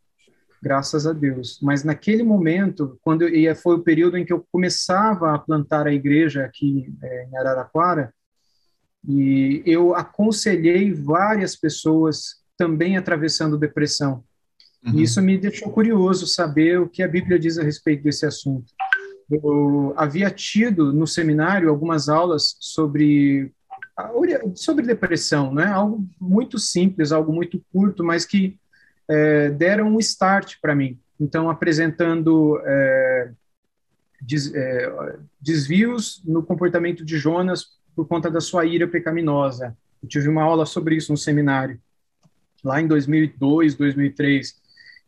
graças a Deus. Mas naquele momento, quando eu, foi o período em que eu começava a plantar a igreja aqui é, em Araraquara, e eu aconselhei várias pessoas também atravessando depressão. Uhum. E isso me deixou curioso saber o que a Bíblia diz a respeito desse assunto. Eu havia tido no seminário algumas aulas sobre sobre depressão, né? Algo muito simples, algo muito curto, mas que é, deram um start para mim. Então, apresentando é, des, é, desvios no comportamento de Jonas por conta da sua ira pecaminosa. Eu tive uma aula sobre isso no seminário, lá em 2002, 2003.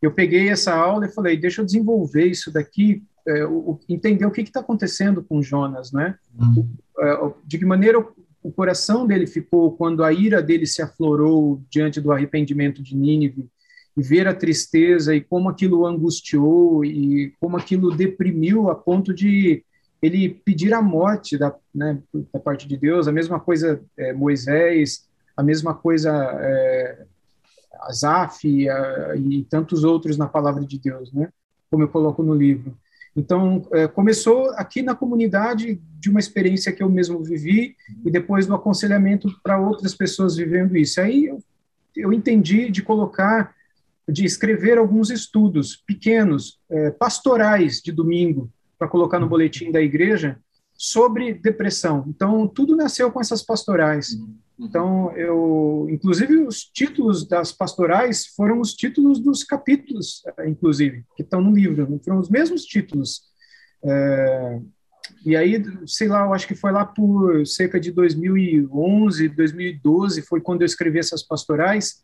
Eu peguei essa aula e falei, deixa eu desenvolver isso daqui, é, o, entender o que está acontecendo com Jonas, né? Uhum. É, de que maneira o coração dele ficou quando a ira dele se aflorou diante do arrependimento de Nínive e ver a tristeza e como aquilo angustiou e como aquilo deprimiu a ponto de ele pedir a morte da, né, da parte de Deus, a mesma coisa é, Moisés, a mesma coisa é, Asaf e, a, e tantos outros na palavra de Deus, né? Como eu coloco no livro. Então, é, começou aqui na comunidade de uma experiência que eu mesmo vivi e depois do aconselhamento para outras pessoas vivendo isso. Aí eu, eu entendi de colocar, de escrever alguns estudos pequenos, é, pastorais de domingo, para colocar no boletim da igreja sobre depressão. Então, tudo nasceu com essas pastorais. Então, eu, inclusive, os títulos das pastorais foram os títulos dos capítulos, eh, inclusive, que estão no livro, foram os mesmos títulos. É, e aí, sei lá, eu acho que foi lá por cerca de 2011, 2012, foi quando eu escrevi essas pastorais,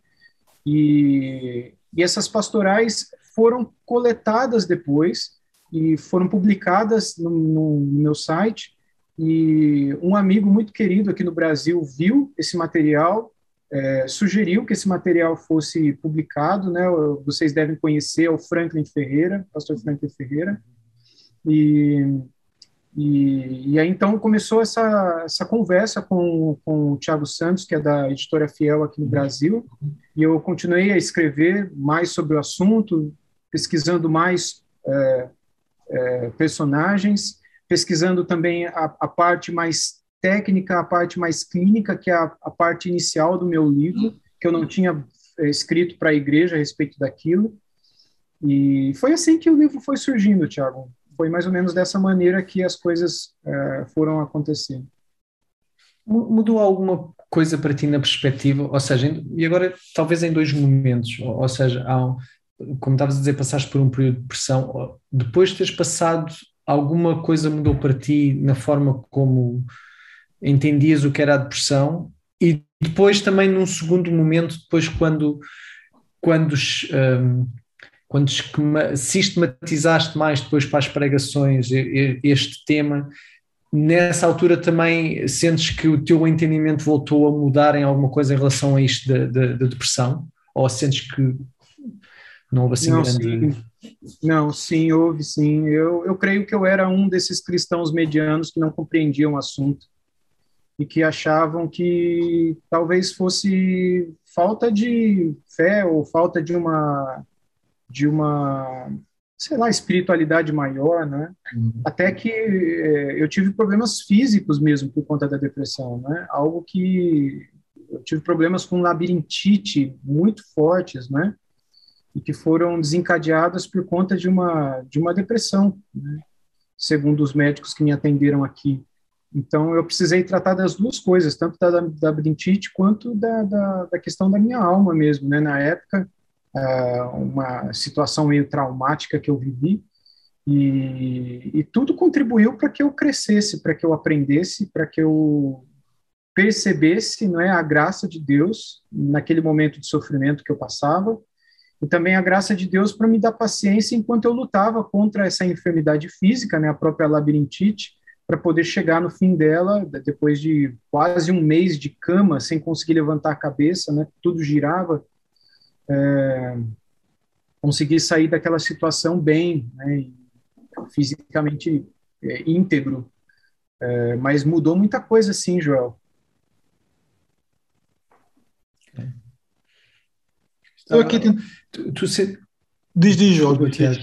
e, e essas pastorais foram coletadas depois e foram publicadas no, no, meu site. E um amigo muito querido aqui no Brasil viu esse material, é, sugeriu que esse material fosse publicado, né? Vocês devem conhecer o Franklin Ferreira, pastor Franklin Ferreira. E, e, e aí então começou essa, essa conversa com, com o Thiago Santos, que é da editora Fiel aqui no Brasil, e eu continuei a escrever mais sobre o assunto, pesquisando mais é, é, personagens, pesquisando também a, a, parte mais técnica, a parte mais clínica, que é a, a parte inicial do meu livro, que eu não tinha é, escrito para a igreja a respeito daquilo. E foi assim que o livro foi surgindo, Tiago. Foi mais ou menos dessa maneira que as coisas é, foram acontecendo. Mudou alguma coisa para ti na perspectiva? Ou seja, e agora talvez em dois momentos, ou, ou seja, um, como estavas a dizer, passaste por um período de pressão, depois de teres passado, alguma coisa mudou para ti na forma como entendias o que era a depressão e depois também num segundo momento, depois quando, quando, um, quando sistematizaste mais depois para as pregações este tema, nessa altura também sentes que o teu entendimento voltou a mudar em alguma coisa em relação a isto da, da, da depressão? Ou sentes que não houve assim não, grande... Sim. Não, sim, houve sim. Eu, eu creio que eu era um desses cristãos medianos que não compreendiam o assunto e que achavam que talvez fosse falta de fé ou falta de uma de uma sei lá espiritualidade maior, né? Uhum. Até que é, eu tive problemas físicos mesmo por conta da depressão, né? Algo que eu tive problemas com labirintite muito fortes, né? E que foram desencadeadas por conta de uma, de uma depressão, né? segundo os médicos que me atenderam aqui. Então, eu precisei tratar das duas coisas, tanto da, da bronquite quanto da, da, da, questão da minha alma mesmo. Né? Na época, uh, uma situação meio traumática que eu vivi, e, e tudo contribuiu para que eu crescesse, para que eu aprendesse, para que eu percebesse não é, a graça de Deus naquele momento de sofrimento que eu passava, e também a graça de Deus para me dar paciência enquanto eu lutava contra essa enfermidade física, né, a própria labirintite, para poder chegar no fim dela, depois de quase um mês de cama, sem conseguir levantar a cabeça, né, tudo girava, é, conseguir sair daquela situação bem, né, fisicamente é, íntegro. É, mas mudou muita coisa, sim, Joel. Estou aqui tentando. Tu, tu se... Diz, diz, jogo, Tiago.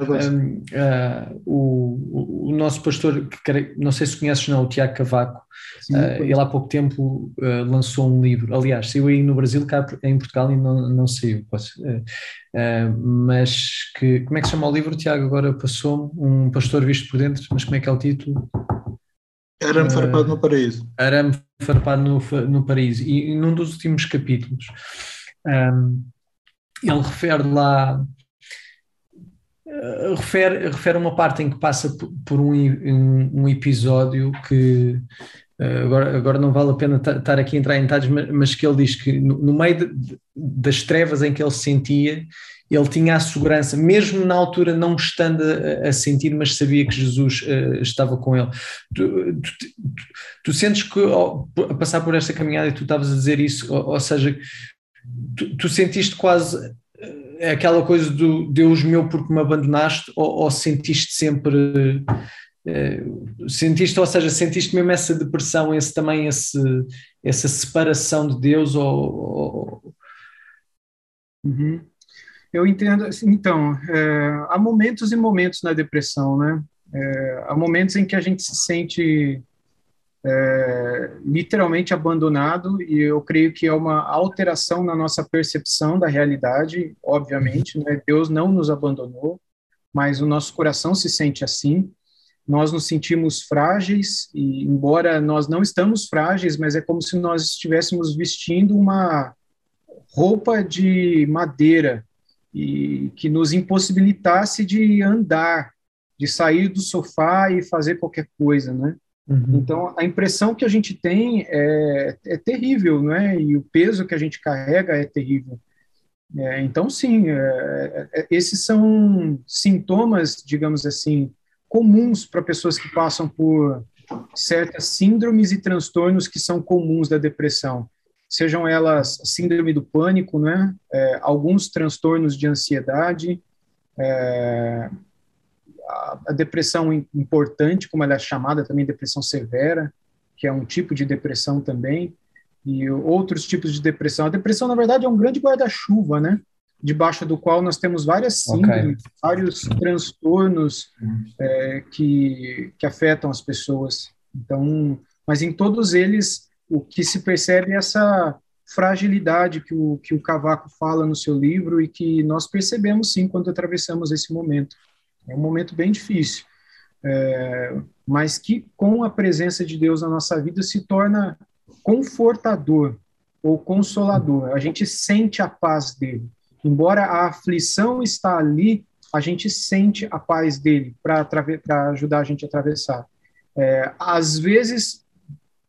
Um, uh, o, o, nosso pastor, que não sei se conheces não, o Tiago Cavaco, Sim, uh, ele há pouco tempo uh, lançou um livro, aliás, saiu aí no Brasil, cá em Portugal ainda não, não saiu, mas que, como é que se chama o livro, Tiago, agora passou Um Pastor Visto por Dentro, mas como é que é o título? Arame Farpado no Paraíso. Arame Farpado no, no Paraíso, e num dos últimos capítulos, um, ele refere lá uh, refere, refere uma parte em que passa por um, um, episódio que uh, agora, agora não vale a pena estar aqui a entrar em detalhes, mas, que ele diz que no, no meio de, das trevas em que ele se sentia, ele tinha a segurança, mesmo na altura não estando a, a sentir, mas sabia que Jesus uh, estava com ele. Tu, tu, tu, tu sentes que ao, a passar por esta caminhada e tu estavas a dizer isso, ou, ou seja, tu, tu, sentiste quase eh, aquela coisa do Deus meu porque me abandonaste ou, ou sentiste sempre Uh, sentiste, ou seja, sentiste mesmo essa depressão, esse também esse, essa separação de Deus ou. Uhum. Eu entendo, então, é, há momentos e momentos na depressão, né? É, há momentos em que a gente se sente é, literalmente abandonado e eu creio que é uma alteração na nossa percepção da realidade, obviamente, né? Deus não nos abandonou, mas o nosso coração se sente assim. Nós nos sentimos frágeis e embora nós não estamos frágeis, mas é como se nós estivéssemos vestindo uma roupa de madeira e que nos impossibilitasse de andar, de sair do sofá e fazer qualquer coisa, né? Uhum. Então, a impressão que a gente tem é, é terrível, não é? E o peso que a gente carrega é terrível. É, então, sim, é, é esses são sintomas, digamos assim, comuns para pessoas que passam por certas síndromes e transtornos que são comuns da depressão sejam elas síndrome do pânico, né? É, alguns transtornos de ansiedade, é, a, a, depressão importante, como ela é chamada também, depressão severa, que é um tipo de depressão também, e outros tipos de depressão. A depressão, na verdade, é um grande guarda-chuva, né? Debaixo do qual nós temos várias síndromes, okay. vários transtornos é, que, que afetam as pessoas. Então, mas em todos eles o que se percebe é essa fragilidade que o, que o Cavaco fala no seu livro e que nós percebemos sim quando atravessamos esse momento. É um momento bem difícil, é, mas que com a presença de Deus na nossa vida se torna confortador ou consolador. A gente sente a paz dele. Embora a aflição está ali, a gente sente a paz dele para ajudar a gente a atravessar. É, às vezes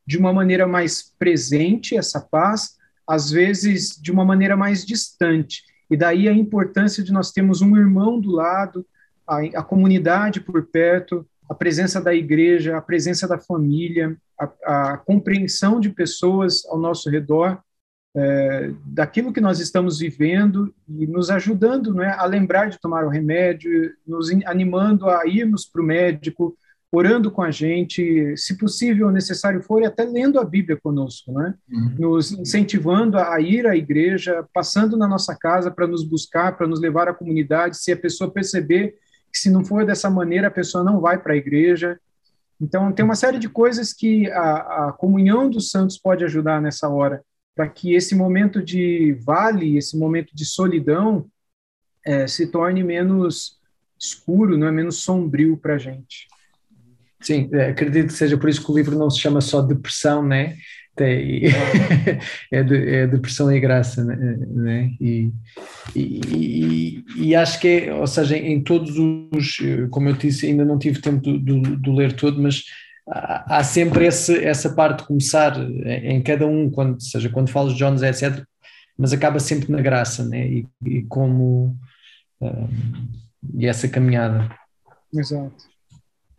de uma maneira mais presente, essa paz, às vezes de uma maneira mais distante. E daí a importância de nós termos um irmão do lado, a, a comunidade por perto, a presença da igreja, a presença da família, a, a compreensão de pessoas ao nosso redor, é, daquilo que nós estamos vivendo e nos ajudando é, a lembrar de tomar o remédio, nos animando a irmos para o médico, orando com a gente, se possível, necessário for, e até lendo a Bíblia conosco, né? Uhum. Nos incentivando a ir à igreja, passando na nossa casa para nos buscar, para nos levar à comunidade, se a pessoa perceber que se não for dessa maneira, a pessoa não vai para a igreja. Então, tem uma série de coisas que a, a comunhão dos santos pode ajudar nessa hora, para que esse momento de vale, esse momento de solidão, é, se torne menos escuro, não é menos sombrio para a gente. Sim, é, acredito que seja por isso que o livro não se chama só Depressão, né? É, de, é depressão e graça, né? né? E, e, e, acho que é, ou seja, em todos os, como eu disse, ainda não tive tempo de, ler todo, mas há, sempre esse, essa parte de começar em cada um, quando, seja quando falas de Jones, etc., mas acaba sempre na graça, né? E, e como um, e essa caminhada. Exato.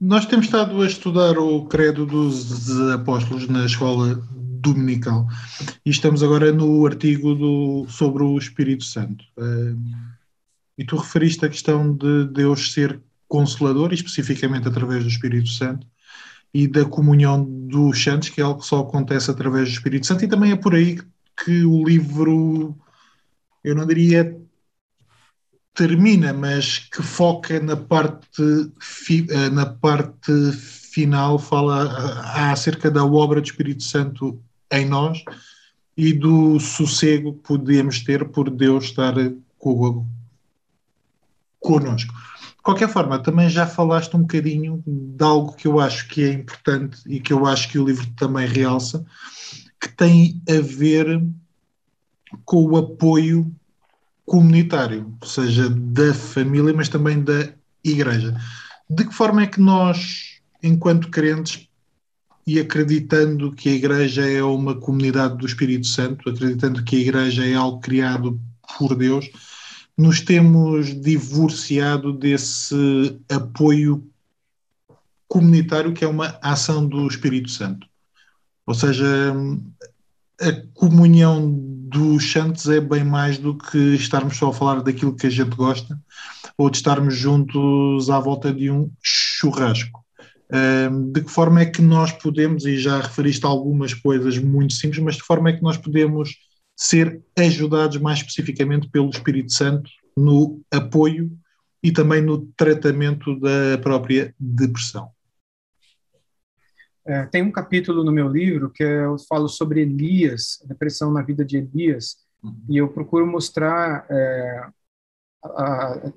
Nós temos estado a estudar o Credo dos Apóstolos na escola dominical e estamos agora no artigo do, sobre o Espírito Santo. e tu referiste a questão de Deus ser consolador, especificamente através do Espírito Santo, e da comunhão dos santos, que é algo que só acontece através do Espírito Santo, e também é por aí que o livro, eu não diria termina, mas que foca na parte, eh, na parte final, fala eh, acerca da obra do Espírito Santo em nós e do sossego que podemos ter por Deus estar co connosco. De qualquer forma, também já falaste um bocadinho de algo que eu acho que é importante e que eu acho que o livro também realça, que tem a ver com o apoio comunitário, ou seja, da família, mas também da igreja. De que forma é que nós, enquanto crentes, e acreditando que a igreja é uma comunidade do Espírito Santo, acreditando que a igreja é algo criado por Deus, nos temos divorciado desse apoio comunitário que é uma ação do Espírito Santo. Ou seja, a comunhão dos santos é bem mais do que estarmos só a falar daquilo que a gente gosta ou de estarmos juntos à volta de um churrasco. De que forma é que nós podemos, e já referiste algumas coisas muito simples, mas de que forma é que nós podemos ser ajudados mais especificamente pelo Espírito Santo no apoio e também no tratamento da própria depressão? É, tem um capítulo no meu livro que eu falo sobre Elias, a depressão na vida de Elias, uhum. e eu procuro mostrar é, a, a,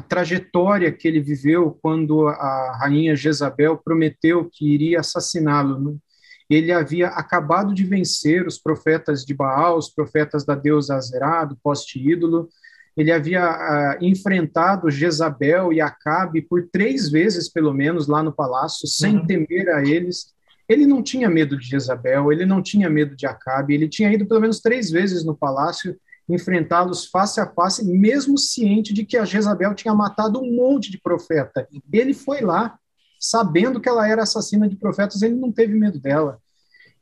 trajetória que ele viveu quando a rainha Jezabel prometeu que iria assassiná-lo. Né? Ele havia acabado de vencer os profetas de Baal, os profetas da deusa Azerá, do poste-ídolo, ele havia uh, enfrentado Jezabel e Acabe por três vezes, pelo menos, lá no palácio, sem uhum. temer a eles. Ele não tinha medo de Jezabel, ele não tinha medo de Acabe, ele tinha ido pelo menos três vezes no palácio enfrentá-los face a face, mesmo ciente de que a Jezabel tinha matado um monte de profeta. Ele foi lá, sabendo que ela era assassina de profetas, ele não teve medo dela.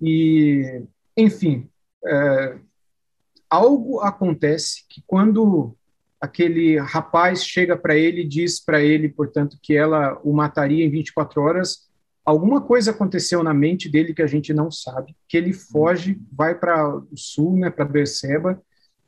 E, enfim, é, algo acontece que quando aquele rapaz chega para ele e diz para ele, portanto, que ela o mataria em 24 horas. Alguma coisa aconteceu na mente dele que a gente não sabe, que ele foge, vai para o sul, né, para Berseba,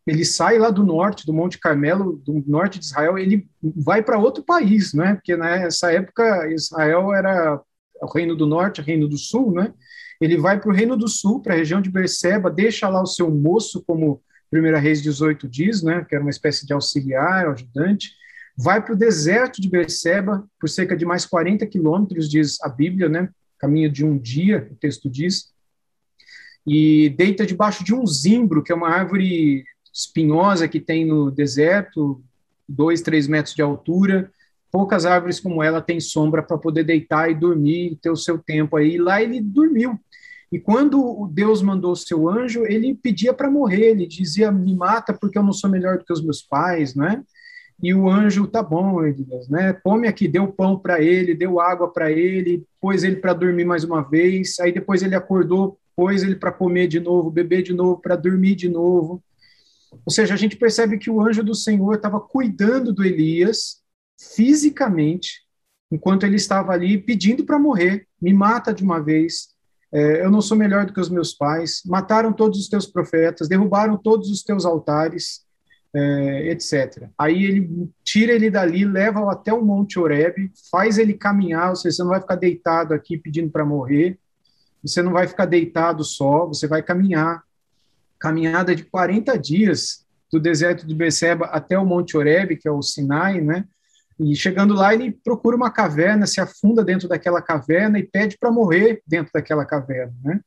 ele sai lá do norte, do Monte Carmelo, do norte de Israel, ele vai para outro país, né? Porque nessa época Israel era o reino do norte, o reino do sul, né? Ele vai para o reino do sul, para a região de Berseba, deixa lá o seu moço como Primeira Reis 18 diz, né, que era uma espécie de auxiliar, ajudante, vai para o deserto de Berseba por cerca de mais 40 quilômetros, diz a Bíblia, né, caminho de um dia, o texto diz, e deita debaixo de um zimbro, que é uma árvore espinhosa que tem no deserto, dois, três metros de altura, poucas árvores como ela têm sombra para poder deitar e dormir, ter o seu tempo aí. Lá ele dormiu. E quando Deus mandou o seu anjo, ele pedia para morrer, ele dizia: "Me mata porque eu não sou melhor do que os meus pais", né? E o anjo, tá bom, Elias, né? Come aqui, deu pão para ele, deu água para ele, pôs ele para dormir mais uma vez. Aí depois ele acordou, pôs ele para comer de novo, beber de novo, para dormir de novo. Ou seja, a gente percebe que o anjo do Senhor estava cuidando do Elias fisicamente, enquanto ele estava ali pedindo para morrer. Me mata de uma vez, é, eu não sou melhor do que os meus pais, mataram todos os teus profetas, derrubaram todos os teus altares, é, etc. Aí ele tira ele dali, leva-o até o Monte Oreb, faz ele caminhar, ou seja, você não vai ficar deitado aqui pedindo para morrer, você não vai ficar deitado só, você vai caminhar. Caminhada de 40 dias do deserto de Beceba até o Monte Oreb, que é o Sinai, né? E chegando lá, ele procura uma caverna, se afunda dentro daquela caverna e pede para morrer dentro daquela caverna, né?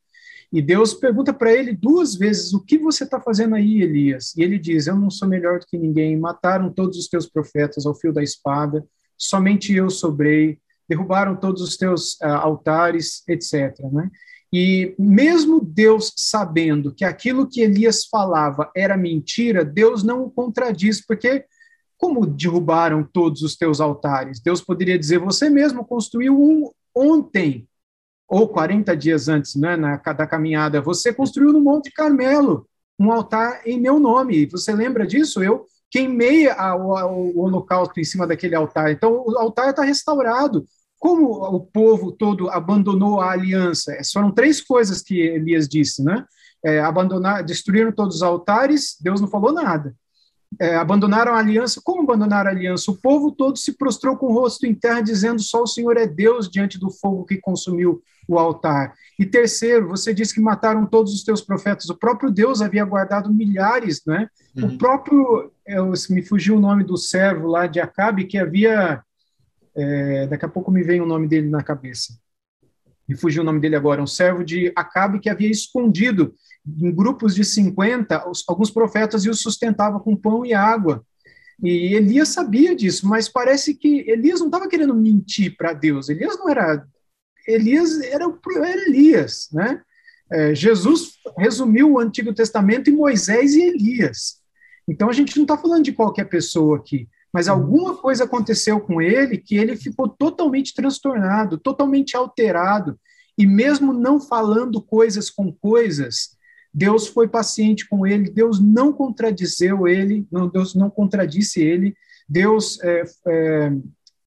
E Deus pergunta para ele duas vezes: O que você está fazendo aí, Elias? E ele diz: Eu não sou melhor do que ninguém. Mataram todos os teus profetas ao fio da espada, somente eu sobrei. Derrubaram todos os teus uh, altares, etc. Né? E mesmo Deus sabendo que aquilo que Elias falava era mentira, Deus não o contradiz, porque como derrubaram todos os teus altares? Deus poderia dizer: Você mesmo construiu um ontem, ou 40 dias antes, né, na, da caminhada. Você construiu no Monte Carmelo um altar em meu nome. Você lembra disso? Eu queimei a, o, o holocausto em cima daquele altar. Então, o altar está restaurado. Como o povo todo abandonou a aliança? Essas foram três coisas que Elias disse, né? É, abandonar, destruíram todos os altares, Deus não falou nada é, abandonaram a aliança. Como abandonaram a aliança? O povo todo se prostrou com o rosto em terra, dizendo: Só o Senhor é Deus diante do fogo que consumiu o altar. E terceiro, você disse que mataram todos os teus profetas. O próprio Deus havia guardado milhares, né? Uhum. O próprio, eu, me fugiu o nome do servo lá de Acabe, que havia. É, daqui a pouco me vem o nome dele na cabeça. Me fugiu o nome dele agora. Um servo de Acabe que havia escondido em grupos de 50, alguns profetas os sustentavam com pão e água. E Elias sabia disso, mas parece que Elias não estava querendo mentir para Deus. Elias não era. Elias era, era Elias, né? É, Jesus resumiu o Antigo Testamento em Moisés e Elias. Então a gente não está falando de qualquer pessoa aqui, mas alguma coisa aconteceu com ele que ele ficou totalmente transtornado, totalmente alterado, e mesmo não falando coisas com coisas, Deus foi paciente com ele, Deus não contradizeu ele, não, Deus não contradisse ele, Deus é, é,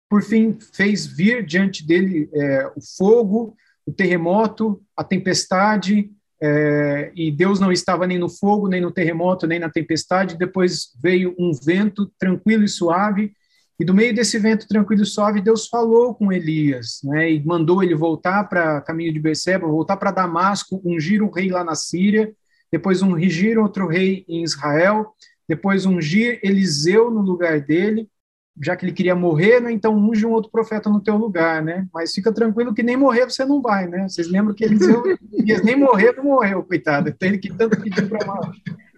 por fim fez vir diante dele é, o fogo, o terremoto, a tempestade, é, e Deus não estava nem no fogo, nem no terremoto, nem na tempestade. Depois veio um vento tranquilo e suave, e do meio desse vento tranquilo e suave, Deus falou com Elias, né, e mandou ele voltar para caminho de Beceba, voltar para Damasco, ungir um rei lá na Síria, depois ungir outro rei em Israel, depois ungir Eliseu no lugar dele, já que ele queria morrer, né, então unge um outro profeta no teu lugar, né? Mas fica tranquilo que nem morrer você não vai, né? Vocês lembram que Eliseu nem morrer não morreu, coitado. Então ele que tanto pediu para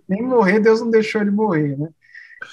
nem morrer, Deus não deixou ele morrer, né?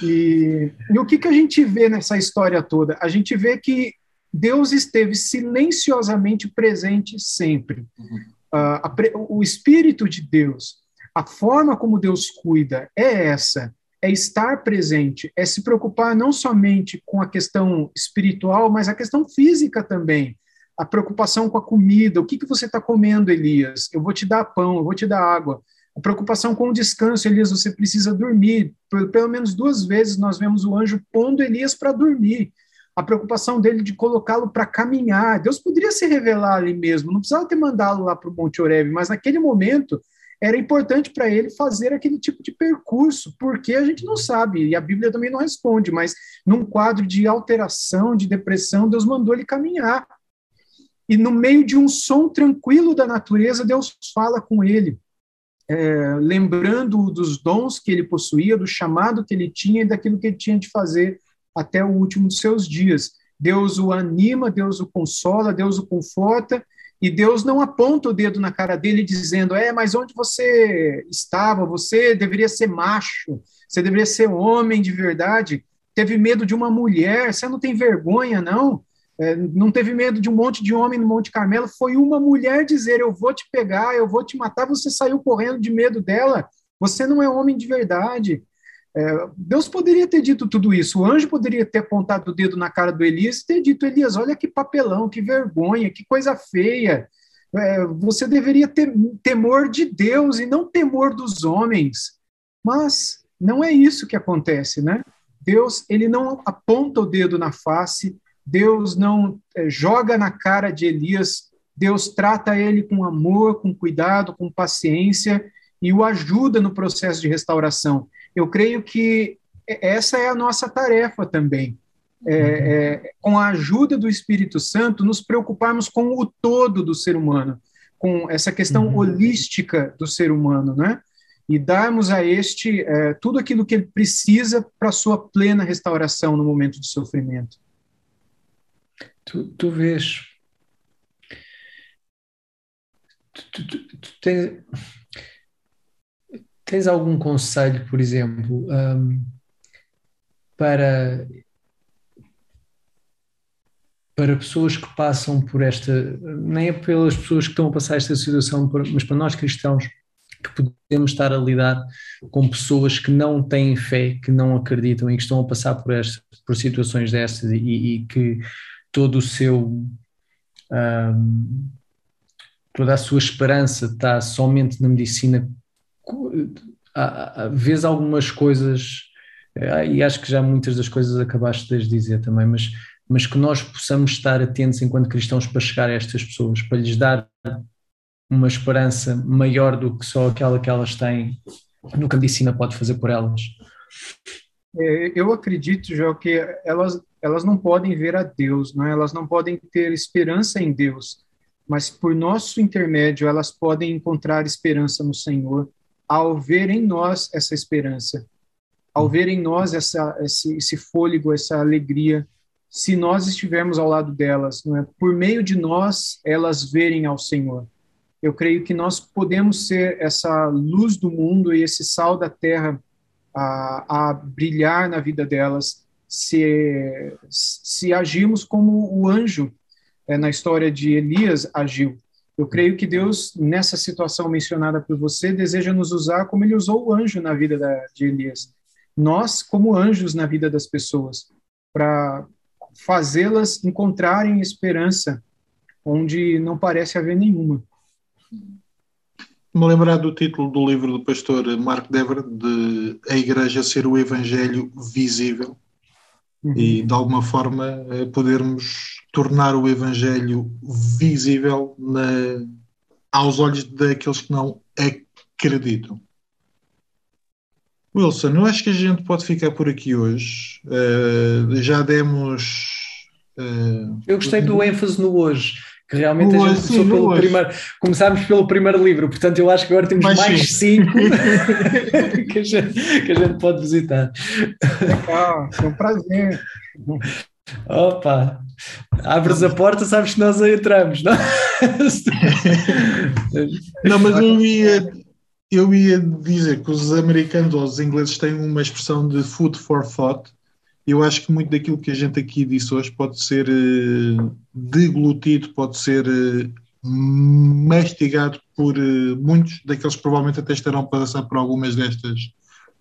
E, e o que, que a gente vê nessa história toda? A gente vê que Deus esteve silenciosamente presente sempre. Uhum. Uh, a, o Espírito de Deus, a forma como Deus cuida é essa é estar presente, é se preocupar não somente com a questão espiritual, mas a questão física também. A preocupação com a comida, o que, que você está comendo, Elias? Eu vou te dar pão, eu vou te dar água. A preocupação com o descanso, Elias, você precisa dormir. Pelo menos duas vezes nós vemos o anjo pondo Elias para dormir. A preocupação dele de colocá-lo para caminhar. Deus poderia se revelar ali mesmo, não precisava ter mandado lá para o Monte Oreb, mas naquele momento era importante para ele fazer aquele tipo de percurso, porque a gente não sabe, e a Bíblia também não responde, mas num quadro de alteração, de depressão, Deus mandou ele caminhar. E no meio de um som tranquilo da natureza, Deus fala com ele, é, lembrando dos dons que ele possuía, do chamado que ele tinha e daquilo que ele tinha de fazer até o último dos seus dias. Deus o anima, Deus o consola, Deus o conforta, e Deus não aponta o dedo na cara dele dizendo: É, mas onde você estava? Você deveria ser macho, você deveria ser homem de verdade. Teve medo de uma mulher, você não tem vergonha, não? É, não teve medo de um monte de homem no Monte Carmelo. Foi uma mulher dizer: Eu vou te pegar, eu vou te matar. Você saiu correndo de medo dela. Você não é homem de verdade. É, Deus poderia ter dito tudo isso, o anjo poderia ter apontado o dedo na cara do Elias e ter dito: Elias, olha que papelão, que vergonha, que coisa feia. É, você deveria ter temor de Deus e não temor dos homens. Mas não é isso que acontece, né? Deus, ele não aponta o dedo na face, Deus não é, joga na cara de Elias, Deus trata ele com amor, com cuidado, com paciência e o ajuda no processo de restauração eu creio que essa é a nossa tarefa também. É, é, com a ajuda do Espírito Santo, nos preocuparmos com o todo do ser humano, com essa questão uhum. holística do ser humano, né? E darmos a este é, tudo aquilo que ele precisa para sua plena restauração no momento de sofrimento. Tu, tu vês. Tu, tu, tu tens Tens algum conselho, por exemplo, um, para, para pessoas que passam por esta, nem é pelas pessoas que estão a passar esta situação, mas para nós cristãos que podemos estar a lidar com pessoas que não têm fé, que não acreditam e que estão a passar por, esta, por situações destas e, e que todo o seu um, toda a sua esperança está somente na medicina vês algumas coisas, eh, e acho que já muitas das coisas acabaste de dizer também, mas, mas que nós possamos estar atentos enquanto cristãos para chegar a estas pessoas, para lhes dar uma esperança maior do que só aquela que elas têm, no que a medicina pode fazer por elas. É, eu acredito, João, que elas, elas não podem ver a Deus, não é? elas não podem ter esperança em Deus, mas por nosso intermédio elas podem encontrar esperança no Senhor ao ver em nós essa esperança, ao hum. ver em nós essa, esse, esse fôlego, essa alegria, se nós estivermos ao lado delas, não é? por meio de nós, elas verem ao Senhor. Eu creio que nós podemos ser essa luz do mundo e esse sal da terra a, a brilhar na vida delas, se, se agirmos como o anjo é, na história de Elias agiu. Eu creio que Deus, nessa situação mencionada por você, deseja nos usar como ele usou o anjo na vida da, de Elias. Nós, como anjos na vida das pessoas, para fazê-las encontrarem esperança onde não parece haver nenhuma. Me lembrar do título do livro do pastor Mark Dever, de A Igreja Ser o Evangelho Visível. uhum. e de alguma forma eh, podermos tornar o Evangelho visível na, aos olhos daqueles que não acreditam. Wilson, eu acho que a gente pode ficar por aqui hoje. Uh, já demos. Uh, eu gostei do ênfase no hoje que realmente a gente começou pelo primeiro, começámos pelo primeiro livro, portanto eu acho que agora temos mais, mais cinco que, a gente, que a gente pode visitar. Ah, é um prazer. Opa, abres a porta, sabes que nós aí entramos, não? não, mas eu ia, eu ia dizer que os americanos ou os ingleses têm uma expressão de food for thought, eu acho que muito daquilo que a gente aqui disse hoje pode ser uh, deglutido, pode ser uh, mastigado por uh, muitos daqueles que provavelmente até estarão a passar por algumas destas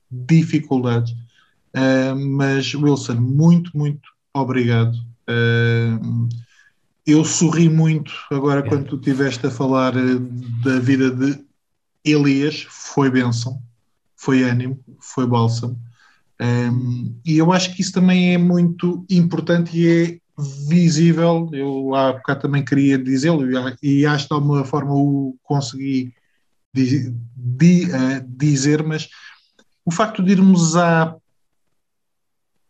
dificuldades. mas, Wilson, muito, muito obrigado. Eu sorri muito agora é. quando tu estiveste a falar da vida de Elias, foi bênção, foi ânimo, foi bálsamo. Um, e eu acho que isso também é muito importante e é visível. Eu há bocado também queria dizê-lo e acho que de alguma forma o consegui di, di, uh, dizer, mas o facto de irmos à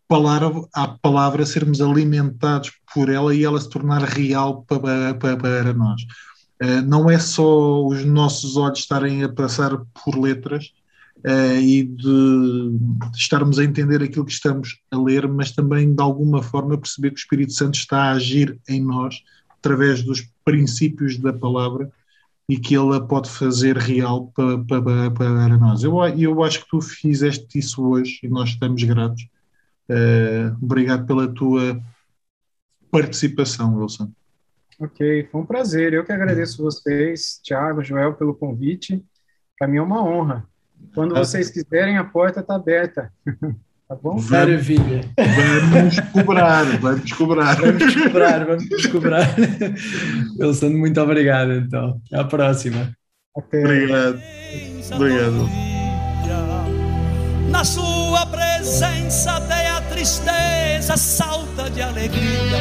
palavra, à palavra, sermos alimentados por ela e ela se tornar real para, para, para nós. Uh, não é só os nossos olhos estarem a passar por letras, uh, e de, de, estarmos a entender aquilo que estamos a ler, mas também de alguma forma perceber que o Espírito Santo está a agir em nós através dos princípios da palavra e que ele a pode fazer real para, para, para nós. Eu, eu acho que tu fizeste isso hoje e nós estamos gratos. Uh, obrigado pela tua participação, Wilson. Ok, foi um prazer. Eu que agradeço vocês, Tiago, Joel, pelo convite. Para mim é uma honra. Quando tá. vocês quiserem, a porta está aberta. Tá bom? Maravilha. Vamos cobrar, vamos cobrar. Vamos cobrar, vamos cobrar. Wilson, muito obrigado, então. Até a próxima. Até. Obrigado. Obrigado. Na sua presença tristeza salta de alegria.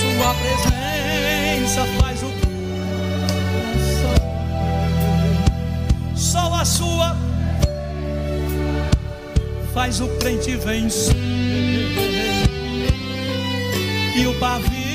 Sua presença faz o só a sua faz o crente vencer e o pavio